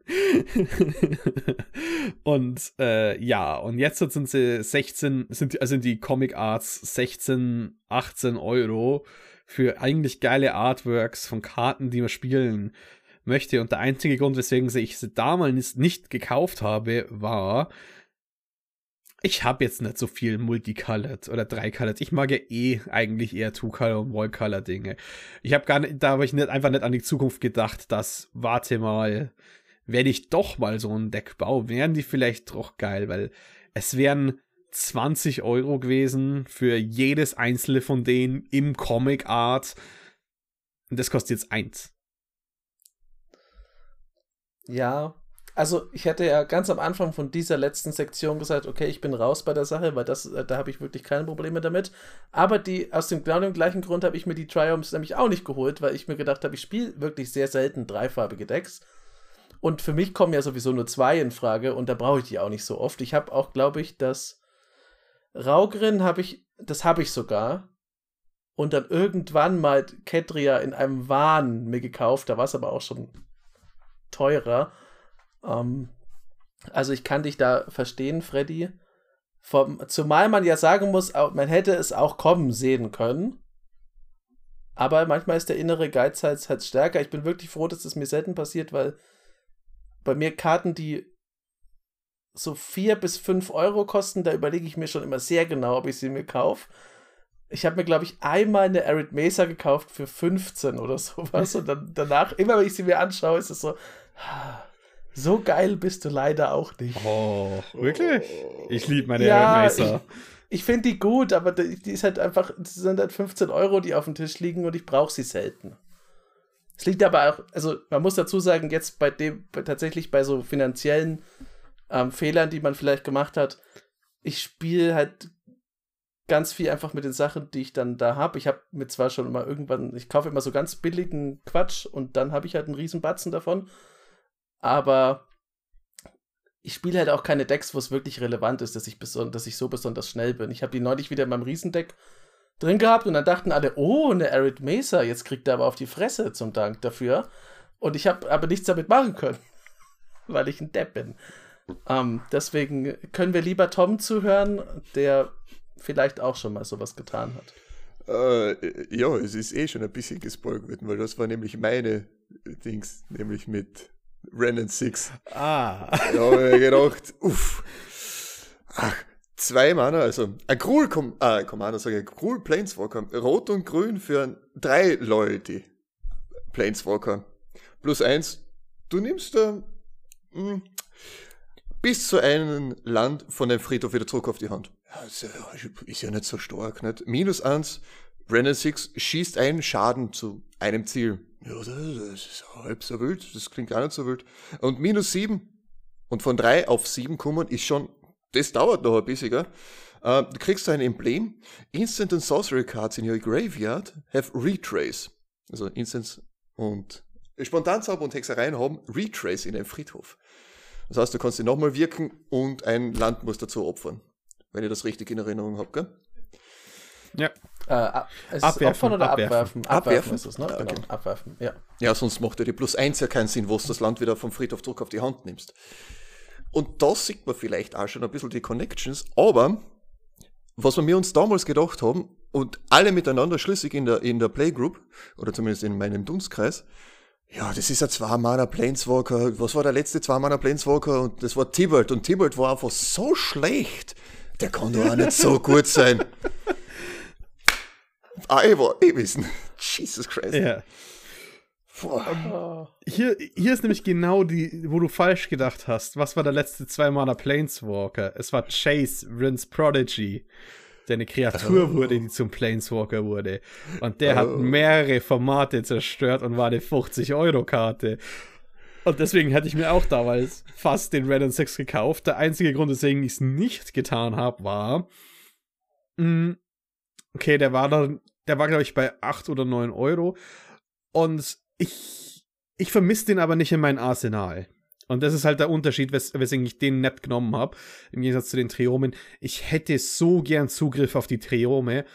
und äh, ja, und jetzt sind sie 16, sind, also sind die Comic Arts 16, 18 Euro für eigentlich geile Artworks von Karten, die man spielen möchte. Und der einzige Grund, weswegen ich sie damals nicht gekauft habe, war, ich habe jetzt nicht so viel Multicolored oder Drei-Colored. Ich mag ja eh eigentlich eher Two-Color und Wall-Color-Dinge. Ich habe gar nicht, da habe ich nicht, einfach nicht an die Zukunft gedacht, dass, warte mal, wenn ich doch mal so ein Deck baue, wären die vielleicht doch geil, weil es wären 20 Euro gewesen für jedes einzelne von denen im Comic Art. Und das kostet jetzt eins. Ja, also ich hätte ja ganz am Anfang von dieser letzten Sektion gesagt, okay, ich bin raus bei der Sache, weil das, äh, da habe ich wirklich keine Probleme damit. Aber die, aus dem genau dem gleichen Grund habe ich mir die Triumphs nämlich auch nicht geholt, weil ich mir gedacht habe, ich spiele wirklich sehr selten dreifarbige Decks. Und für mich kommen ja sowieso nur zwei in Frage und da brauche ich die auch nicht so oft. Ich habe auch, glaube ich, das Raugrin habe ich, das habe ich sogar. Und dann irgendwann mal Ketria in einem Wahn mir gekauft, da war es aber auch schon teurer. Ähm, also ich kann dich da verstehen, Freddy. Vom, zumal man ja sagen muss, man hätte es auch kommen sehen können. Aber manchmal ist der innere Geiz halt, halt stärker. Ich bin wirklich froh, dass das mir selten passiert, weil bei mir Karten, die so vier bis fünf Euro kosten, da überlege ich mir schon immer sehr genau, ob ich sie mir kaufe. Ich habe mir, glaube ich, einmal eine Arid Mesa gekauft für 15 oder sowas. Und dann danach, immer wenn ich sie mir anschaue, ist es so, so geil bist du leider auch nicht. Oh, wirklich? Ich liebe meine ja, Mesa. Ich, ich finde die gut, aber die, die ist halt einfach, das sind halt 15 Euro, die auf dem Tisch liegen und ich brauche sie selten. Es liegt aber auch, also man muss dazu sagen, jetzt bei dem, tatsächlich bei so finanziellen ähm, Fehlern, die man vielleicht gemacht hat, ich spiele halt ganz viel einfach mit den Sachen, die ich dann da habe. Ich habe mir zwar schon immer irgendwann, ich kaufe immer so ganz billigen Quatsch und dann habe ich halt einen riesen Batzen davon aber ich spiele halt auch keine Decks, wo es wirklich relevant ist, dass ich, dass ich so besonders schnell bin. Ich habe die neulich wieder in meinem Riesendeck drin gehabt und dann dachten alle, oh, eine Arid Mesa, jetzt kriegt er aber auf die Fresse zum Dank dafür. Und ich habe aber nichts damit machen können, weil ich ein Depp bin. Ähm, deswegen können wir lieber Tom zuhören, der vielleicht auch schon mal sowas getan hat. Äh, ja, es ist eh schon ein bisschen gespoilt geworden, weil das war nämlich meine Dings, nämlich mit Renan 6. Ah. Da habe ich gedacht, uff. Ach, zwei Mana, also ein Cruel Com äh, Commander, sage ich, Cruel Planeswalker, rot und grün für drei Loyalty Planeswalker. Plus eins, du nimmst da mh, hm, bis zu einem Land von dem Friedhof wieder zurück auf die Hand. Ja, ist, ja, nicht so stark, nicht? Minus eins, Brennan 6 schießt einen Schaden zu einem Ziel. Ja, das, ist halb so wild, das klingt gar nicht so wild. Und minus 7 und von 3 auf 7 kommen ist schon, das dauert noch ein bisschen, gell? Uh, du kriegst ein Emblem. Instant and Sorcery Cards in your graveyard have Retrace. Also Instants und Spontanzauber und Hexereien haben Retrace in einem Friedhof. Das heißt, du kannst sie nochmal wirken und ein Land muss dazu opfern. Wenn ich das richtig in Erinnerung habe, gell? Ja. Äh, ist abwerfen, opfern oder abwerfen? Abwerfen, abwerfen ist es, ne? Genau. Abwerfen, ja. Ja, sonst macht ja die Plus 1 ja keinen Sinn, wo du das Land wieder vom Friedhof zurück auf die Hand nimmst. Und da sieht man vielleicht auch schon ein bisschen die Connections, aber was wir uns damals gedacht haben und alle miteinander schlüssig in der, in der Playgroup, oder zumindest in meinem Dunstkreis, ja, das ist ein zwei-Mana Planeswalker. Was war der letzte zwei-Mana Planeswalker? Und das war Tibalt. Und Tibalt war einfach so schlecht. Der kann doch auch nicht so gut sein. Iowa, eh wissen. Jesus Christ. Ja. Hier, hier ist nämlich genau die, wo du falsch gedacht hast. Was war der letzte zwei-Mana Planeswalker? Es war Chase, Rince Prodigy, der eine Kreatur oh. wurde, die zum Planeswalker wurde. Und der oh. hat mehrere Formate zerstört und war eine 50-Euro-Karte. Und deswegen hätte ich mir auch damals fast den Red 6 gekauft. Der einzige Grund, weswegen ich es nicht getan habe, war, mh, mm, okay, der war dann, der war, glaube ich, bei 8 oder 9 Euro. Und ich, ich vermisse den aber nicht in mein Arsenal. Und das ist halt der Unterschied, wes weswegen ich den nicht genommen habe. Im Gegensatz zu den Triomen. Ich hätte so gern Zugriff auf die Triome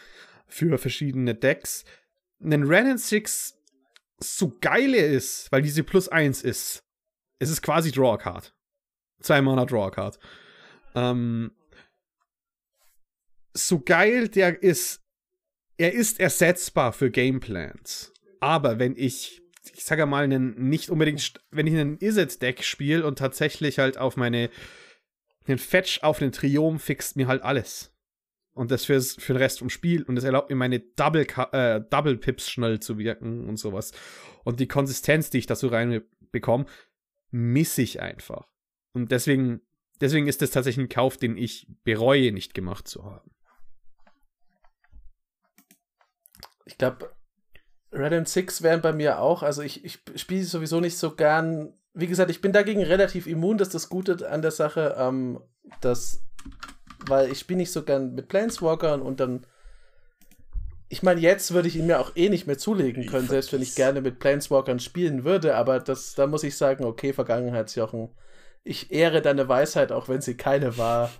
für verschiedene Decks. Einen Renin 6 so geil er ist, weil diese plus 1 ist. Es ist quasi Draw Card. Zwei Mana Draw Card. Ähm, so geil der ist, er ist ersetzbar für Gameplans. Aber wenn ich ich sage mal, einen nicht unbedingt, wenn ich einen Izzet-Deck spiele und tatsächlich halt auf meine, den Fetch auf den Triumph fixt mir halt alles. Und das fürs, für den Rest vom Spiel und das erlaubt mir meine Double, äh, Double Pips schnell zu wirken und sowas. Und die Konsistenz, die ich da so reinbekomme, misse ich einfach. Und deswegen, deswegen ist das tatsächlich ein Kauf, den ich bereue, nicht gemacht zu haben. Ich glaube, Red and Six wären bei mir auch, also ich, ich spiele sowieso nicht so gern. Wie gesagt, ich bin dagegen relativ immun, das ist das Gute an der Sache, ähm, dass, weil ich spiele nicht so gern mit Planeswalkern und dann, ich meine, jetzt würde ich ihn mir auch eh nicht mehr zulegen können, selbst wenn ich gerne mit Planeswalkern spielen würde, aber das, da muss ich sagen, okay, Vergangenheitsjochen, ich ehre deine Weisheit, auch wenn sie keine war.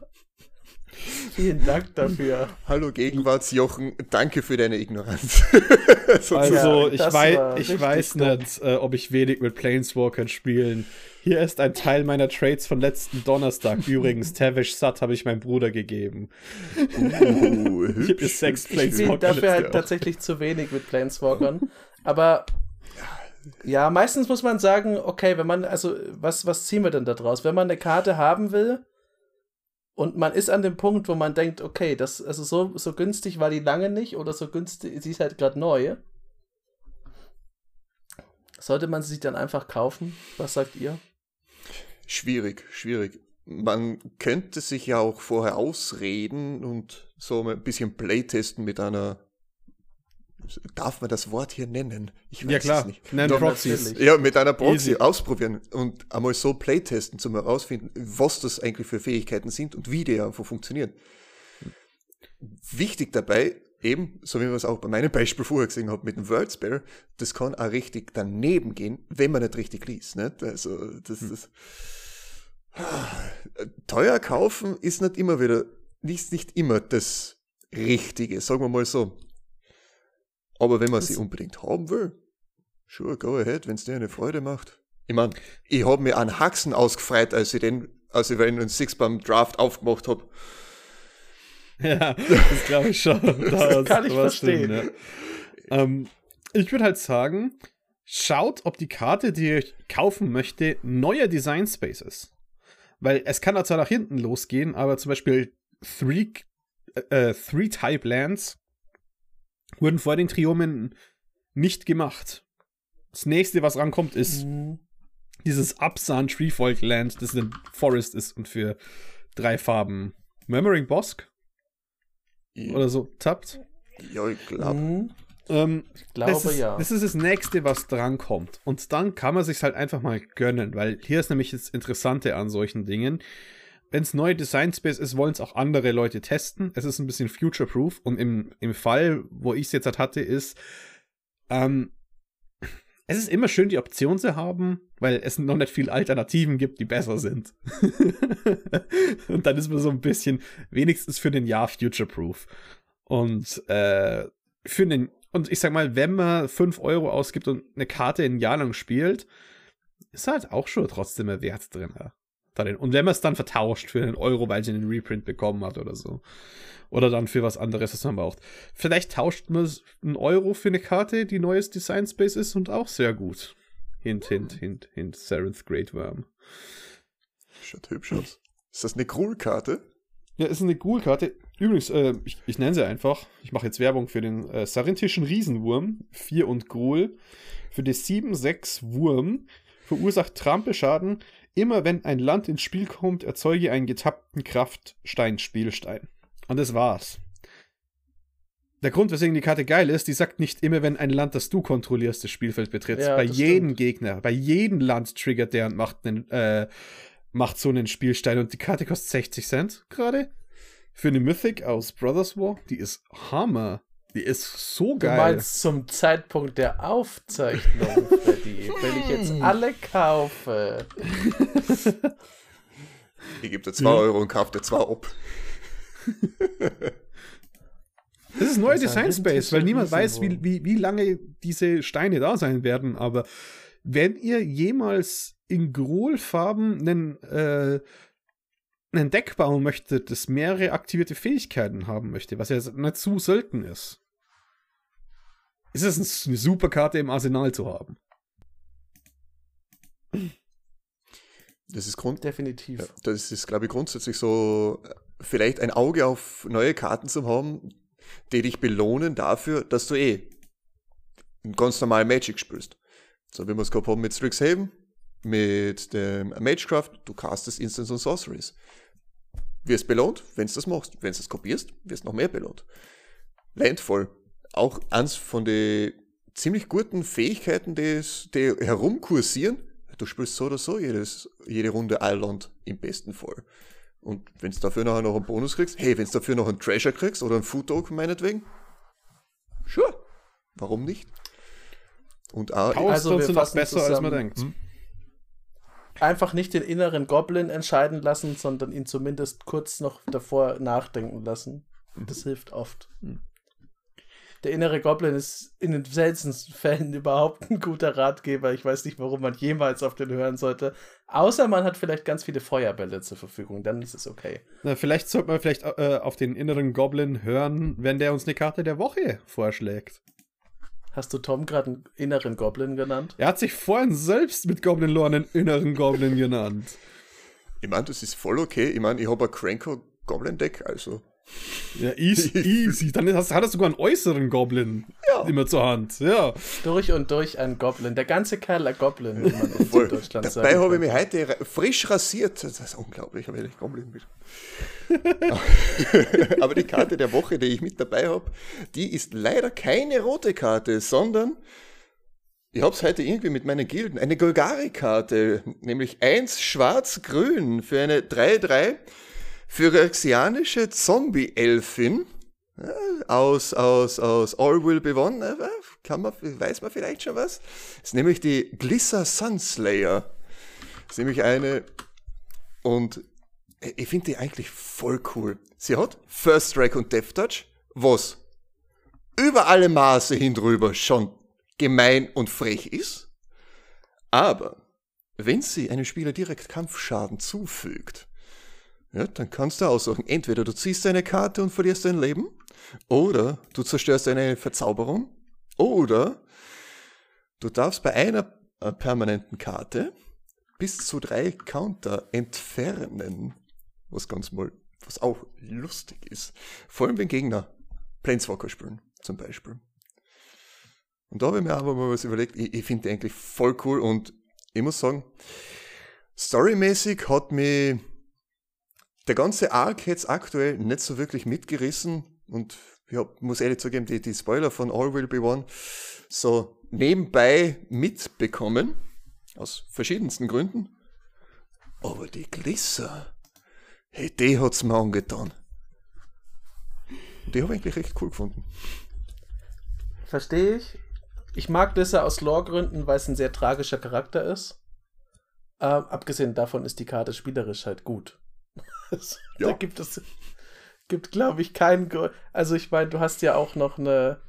Vielen Dank dafür. Hallo Gegenwartsjochen, danke für deine Ignoranz. also, ich, wei ich weiß dumm. nicht, äh, ob ich wenig mit Planeswalkern spielen. Hier ist ein Teil meiner Trades von letzten Donnerstag. Übrigens, Tavish Sat habe ich meinem Bruder gegeben. Uh, ich habe sechs Planeswalker. Dafür halt tatsächlich zu wenig mit Planeswalkern. Aber ja, meistens muss man sagen, okay, wenn man, also, was, was ziehen wir denn da draus? Wenn man eine Karte haben will, und man ist an dem Punkt, wo man denkt, okay, das, also so, so günstig war die lange nicht oder so günstig, sie ist halt gerade neu. Sollte man sie sich dann einfach kaufen? Was sagt ihr? Schwierig, schwierig. Man könnte sich ja auch vorher ausreden und so ein bisschen Playtesten mit einer Darf man das Wort hier nennen? Ich weiß ja, klar. es nicht. Nein, Proxys. Ja, mit einer Proxy Easy. ausprobieren und einmal so Playtesten, zum herausfinden, was das eigentlich für Fähigkeiten sind und wie die einfach funktionieren. Wichtig dabei, eben, so wie wir es auch bei meinem Beispiel vorher gesehen haben mit dem Wordspair, das kann auch richtig daneben gehen, wenn man nicht richtig liest. Nicht? Also, das, hm. das teuer kaufen ist nicht immer wieder, nicht, nicht immer das Richtige, sagen wir mal so. Aber wenn man sie unbedingt haben will, sure, go ahead, wenn es dir eine Freude macht. Ich meine, ich habe mir an Haxen ausgefreut, als ich den, als ich den Six beim Draft aufgemacht habe. Ja, das glaube ich schon. das kann ich verstehen. Drin, ja. ähm, ich würde halt sagen, schaut, ob die Karte, die ihr kaufen möchte, neuer Design Space ist. Weil es kann zwar nach hinten losgehen, aber zum Beispiel Three, äh, three Type Lands wurden vor den Triomen nicht gemacht. Das nächste, was rankommt, ist mhm. dieses Absan Treefolk Land, das ein Forest ist und für drei Farben Murmuring Bosk. Oder so tappt. Ja, ich glaube. Mhm. Ähm, ich glaube, das ist, ja. Das ist das nächste, was drankommt. Und dann kann man sich halt einfach mal gönnen, weil hier ist nämlich das Interessante an solchen Dingen wenn es neue Design Space ist, wollen es auch andere Leute testen. Es ist ein bisschen future-proof. Und im, im Fall, wo ich es jetzt halt hatte, ist, ähm, es ist immer schön, die Option zu haben, weil es noch nicht viele Alternativen gibt, die besser sind. und dann ist man so ein bisschen, wenigstens für den Jahr future-proof. Und äh, für den, und ich sag mal, wenn man 5 Euro ausgibt und eine Karte ein Jahr lang spielt, ist halt auch schon trotzdem mehr Wert drin. Ja. Und wenn man es dann vertauscht für einen Euro, weil sie einen Reprint bekommen hat oder so. Oder dann für was anderes, was man braucht. Vielleicht tauscht man einen Euro für eine Karte, die neues Design Space ist und auch sehr gut. Hint, hint, hint, hint. Seventh Great Worm. Schaut hübsch aus. Ist das eine Ghoul-Karte? Ja, ist eine Ghoul-Karte. Übrigens, äh, ich, ich nenne sie einfach. Ich mache jetzt Werbung für den äh, Sarintischen Riesenwurm. 4 und Ghoul. Für die 7-6 Wurm verursacht Trampelschaden, Immer wenn ein Land ins Spiel kommt, erzeuge einen getappten Kraftstein-Spielstein. Und das war's. der Grund, weswegen die Karte geil ist, die sagt nicht immer, wenn ein Land, das du kontrollierst, das Spielfeld betritt. Ja, bei jedem stimmt. Gegner, bei jedem Land triggert der und macht, einen, äh, macht so einen Spielstein. Und die Karte kostet 60 Cent gerade. Für eine Mythic aus Brothers War. Die ist Hammer. Die ist so Du geil. meinst zum Zeitpunkt der Aufzeichnung, Wenn ich jetzt alle kaufe. Ich gebe dir 2 Euro und kaufe dir 2 ab. Das ist neue Das ist ein Design Space, weil niemand weiß, wie, wie, wie lange diese Steine da sein werden. Aber wenn ihr jemals in Grol-Farben einen, äh, einen Deck bauen möchtet, das mehrere aktivierte Fähigkeiten haben möchte, was ja nicht zu selten ist, ist es eine super Karte im Arsenal zu haben. Das ist Grund. Definitiv. Ja, das ist, glaube ich, grundsätzlich so, vielleicht ein Auge auf neue Karten zu haben, die dich belohnen dafür, dass du eh ein ganz normal Magic spielst. So wie wir es gehabt haben mit Strixhaven, mit dem Magecraft, du castest Instants und Sorceries. Wirst belohnt, wenn du das machst. Wenn du das kopierst, wirst noch mehr belohnt. Landfall, auch eins von den ziemlich guten Fähigkeiten, die, es- die herumkursieren. Du spielst so oder so jedes, jede Runde Island im besten Fall. Und wenn du dafür nachher noch einen Bonus kriegst, hey, wenn du dafür noch einen Treasure kriegst oder einen Food Token meinetwegen, sure, warum nicht? Und auch, Also, wir sind auch besser, als man zusammen. denkt. Einfach nicht den inneren Goblin entscheiden lassen, sondern ihn zumindest kurz noch davor nachdenken lassen. Das hilft oft. Der innere Goblin ist in den seltensten Fällen überhaupt ein guter Ratgeber. Ich weiß nicht, warum man jemals auf den hören sollte. Außer man hat vielleicht ganz viele Feuerbälle zur Verfügung. Dann ist es okay. Na, vielleicht sollte man vielleicht äh, auf den inneren Goblin hören, wenn der uns eine Karte der Woche vorschlägt. Hast du Tom gerade einen inneren Goblin genannt? Er hat sich vorhin selbst mit Goblin Lore einen inneren Goblin genannt. ich meine, das ist voll okay. Ich meine, ich habe ein Cranko Goblin Deck, also. Ja, easy, easy. Dann hast, hat er sogar einen äußeren Goblin Ja. immer zur Hand. Ja. Durch und durch ein Goblin. Der ganze Kerl ein Goblin, wie man in. Deutschland sagt. Dabei habe ich mich heute frisch rasiert. Das ist unglaublich, weil ich Goblin bin. Aber die Karte der Woche, die ich mit dabei habe, die ist leider keine rote Karte, sondern ich habe es heute irgendwie mit meinen Gilden. Eine Golgari-Karte, nämlich 1 schwarz-grün für eine 3-3 phyrexianische Zombie-Elfin aus, aus, aus All Will Be One. Äh, Kann man, weiß man vielleicht schon was? ist nämlich die Glissa Sunslayer. ist nämlich eine, und ich finde die eigentlich voll cool. Sie hat First Strike und Death Touch, was über alle Maße hin drüber schon gemein und frech ist. Aber wenn sie einem Spieler direkt Kampfschaden zufügt, ja, dann kannst du aussuchen, entweder du ziehst eine Karte und verlierst dein Leben, oder du zerstörst eine Verzauberung, oder du darfst bei einer äh, permanenten Karte bis zu drei Counter entfernen. Was ganz mal, was auch lustig ist. Vor allem wenn Gegner Planeswalker spielen, zum Beispiel. Und da habe ich mir aber mal was überlegt. Ich, ich finde eigentlich voll cool und ich muss sagen, storymäßig hat mich der ganze Arc jetzt aktuell nicht so wirklich mitgerissen und ich hab, muss ehrlich zugeben, die, die Spoiler von All Will Be One so nebenbei mitbekommen, aus verschiedensten Gründen. Aber die Glisser, hey, die hat's mir angetan. Die habe ich eigentlich recht cool gefunden. Verstehe ich. Ich mag Lissa aus Lore-Gründen, weil es ein sehr tragischer Charakter ist. Ähm, abgesehen davon ist die Karte spielerisch halt gut. Da Ja. gibt es, gibt glaube ich keinen. Gr- Also ich meine, du hast ja auch noch eine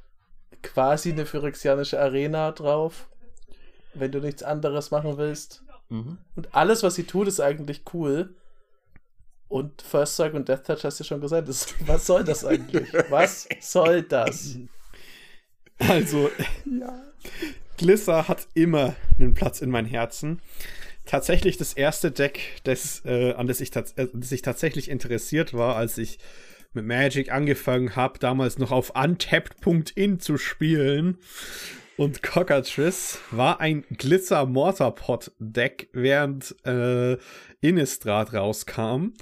quasi eine phyrexianische Arena drauf, wenn du nichts anderes machen willst. Und alles, was sie tut, ist eigentlich cool. Und First Strike und Death Touch hast du schon gesagt. Das, was soll das eigentlich? Was soll das? Also, Glissa hat immer einen Platz in meinem Herzen. Tatsächlich das erste Deck, das, äh, an das ich, äh, das ich tatsächlich interessiert war, als ich mit Magic angefangen habe, damals noch auf untapped.in zu spielen. Und Cockatrice war ein Glitzer Mortarpot Deck, während äh, Innistrad rauskam.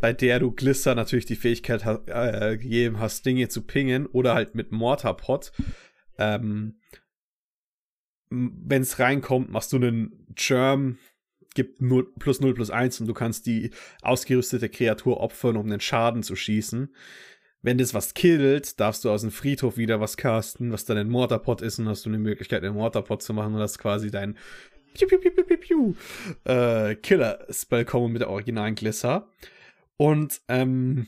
bei der du Glisser natürlich die Fähigkeit äh, gegeben hast, Dinge zu pingen oder halt mit Mortarpot. Ähm, Wenn es reinkommt, machst du einen Germ, gibt 0, plus 0 plus 1 und du kannst die ausgerüstete Kreatur opfern, um den Schaden zu schießen. Wenn das was killt, darfst du aus dem Friedhof wieder was casten, was dann ein Mortarpot ist und hast du eine Möglichkeit, einen Mortarpot zu machen und das quasi dein Piu, piu, piu, piu, piu, piu, äh, Killer-Spell kommen mit der originalen Glisser. Und ähm,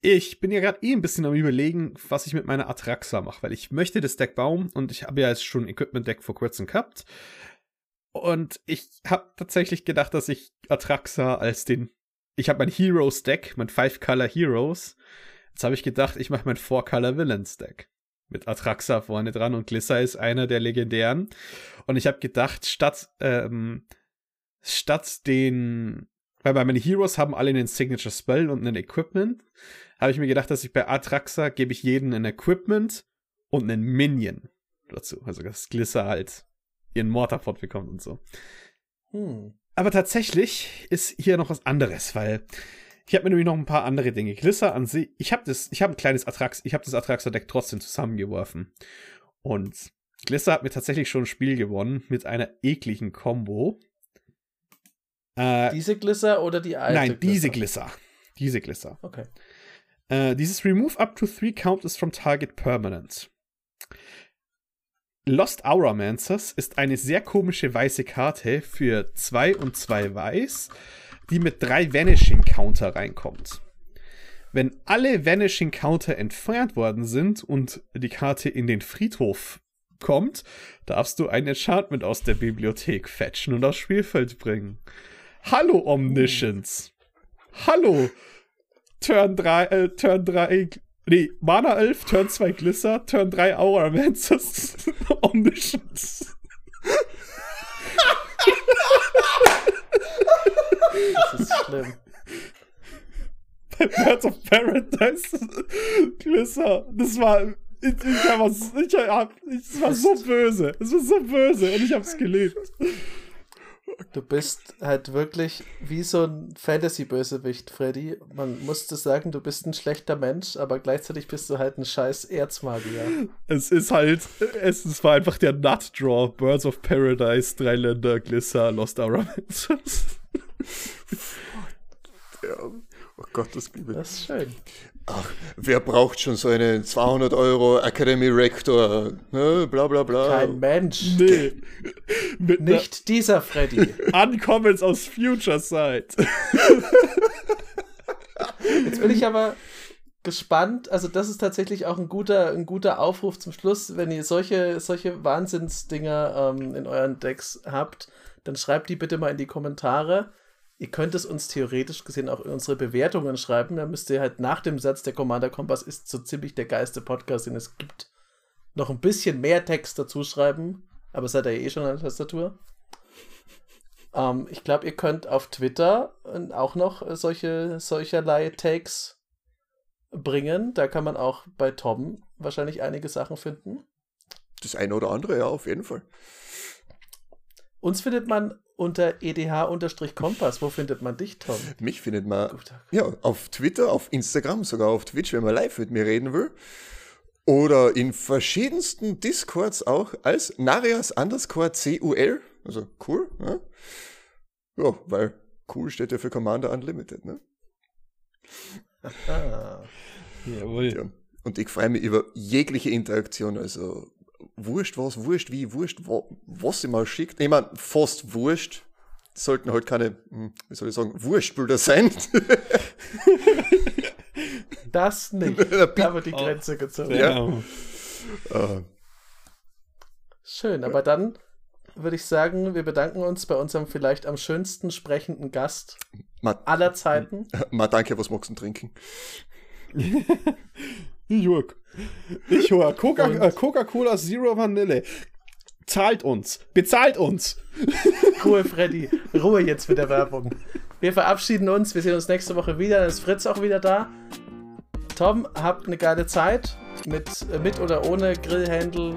ich bin ja gerade eh ein bisschen am überlegen, was ich mit meiner Atraxa mache, weil ich möchte das Deck bauen und ich habe ja jetzt schon ein Equipment-Deck vor kurzem gehabt. Und ich habe tatsächlich gedacht, dass ich Atraxa als den. Ich habe mein Heroes-Deck, mein Five-Color Heroes. Jetzt habe ich gedacht, ich mache mein Four-Color Villains-Deck. Mit Atraxa vorne dran und Glisser ist einer der legendären. Und ich habe gedacht, statt, ähm, statt den. Weil bei meinen Heroes haben alle einen Signature Spell und ein Equipment, habe ich mir gedacht, dass ich bei Atraxa gebe ich jeden ein Equipment und einen Minion dazu. Also dass Glisser halt ihren Mortarpot bekommt und so. Hm. Aber tatsächlich ist hier noch was anderes, weil ich habe mir nämlich noch ein paar andere Dinge. Glisser an sich, ich habe das, ich habe ein kleines Atrax, ich habe das Atraxa-Deck trotzdem zusammengeworfen. Und Glisser hat mir tatsächlich schon ein Spiel gewonnen mit einer ekligen Combo. Äh, diese Glisser oder die alte? Nein, diese Glisser. Diese Glisser. Okay. Äh, dieses Remove up to three count is from target permanent. Lost Auramancers ist eine sehr komische weiße Karte für 2 und 2 weiß, die mit drei Vanishing Counter reinkommt. Wenn alle Vanishing Counter entfernt worden sind und die Karte in den Friedhof kommt, darfst du ein Enchantment aus der Bibliothek fetchen und aufs Spielfeld bringen. Hallo Omniscience. Hallo. Turn 3, äh, Turn 3 Nee, Mana 11, Turn 2 Glisser, Turn 3 Aura Mancers, Omniscience. Das ist schlimm. Bei Birds of Paradise, Glisser, das war. Ich, ich, hab, ich, hab, ich, war so böse. Es war so böse und ich hab's geliebt. Du bist halt wirklich wie so ein Fantasy-Bösewicht, Freddy. Man musste sagen, du bist ein schlechter Mensch, aber gleichzeitig bist du halt ein scheiß Erzmagier. Es ist halt, es, es war einfach der Nut Draw. Birds of Paradise, drei Länder, Glisser, Lost Aramis. ja. Oh Gott, das Bibel. Das ist schön. Ach, wer braucht schon so einen 200 Euro Academy Rector? Ne, bla bla bla. Kein Mensch. Nee. Nicht dieser Freddy. Uncommons aus Future Side. Jetzt bin ich aber gespannt. Also, das ist tatsächlich auch ein guter, ein guter Aufruf zum Schluss. Wenn ihr solche, solche Wahnsinnsdinger ähm, in euren Decks habt, dann schreibt die bitte mal in die Kommentare. Ihr könnt es uns theoretisch gesehen auch in unsere Bewertungen schreiben. Da müsst ihr halt nach dem Satz, der Commander Kompass ist so ziemlich der geilste Podcast, den es gibt, noch ein bisschen mehr Text dazu schreiben. Aber seid ihr eh schon an der Tastatur. Ähm, ich glaube, ihr könnt auf Twitter auch noch solche, solcherlei Takes bringen. Da kann man auch bei Tom wahrscheinlich einige Sachen finden. Das eine oder andere, ja, auf jeden Fall. Uns findet man unter edh-kompass. Wo findet man dich, Tom? Mich findet man ja, auf Twitter, auf Instagram, sogar auf Twitch, wenn man live mit mir reden will. Oder in verschiedensten Discords auch als Narias underscore CUL. Also cool, ne? Ja, weil cool steht ja für Commander Unlimited, ne? Jawohl. Ja. Und ich freue mich über jegliche Interaktion. Also wurscht was, wurscht wie, wurscht wo, was sie mal schickt. Ich meine, fast wurscht. sollten halt keine, hm, wie soll ich sagen, Wurstbilder sein. das nicht. Da wird die Grenze gezogen. Ja. Uh. Schön, aber dann würde ich sagen, wir bedanken uns bei unserem vielleicht am schönsten sprechenden Gast Ma aller Zeiten. Mal danke, was magst du trinken? Ich hol, ich hol Coca-Cola äh, Coca Zero Vanille. Zahlt uns. Bezahlt uns. Ruhe, Freddy. Ruhe jetzt mit der Werbung. Wir verabschieden uns. Wir sehen uns nächste Woche wieder. Dann ist Fritz auch wieder da. Tom, habt eine geile Zeit. Mit, äh, mit oder ohne Grillhändel.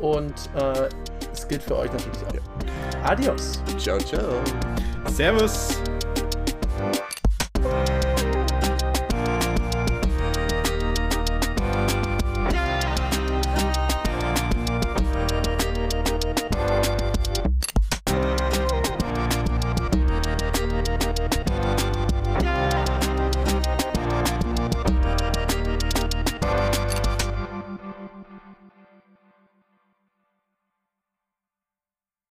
Und äh, es gilt für euch natürlich auch. Ja. Adios. Ciao, ciao. Servus.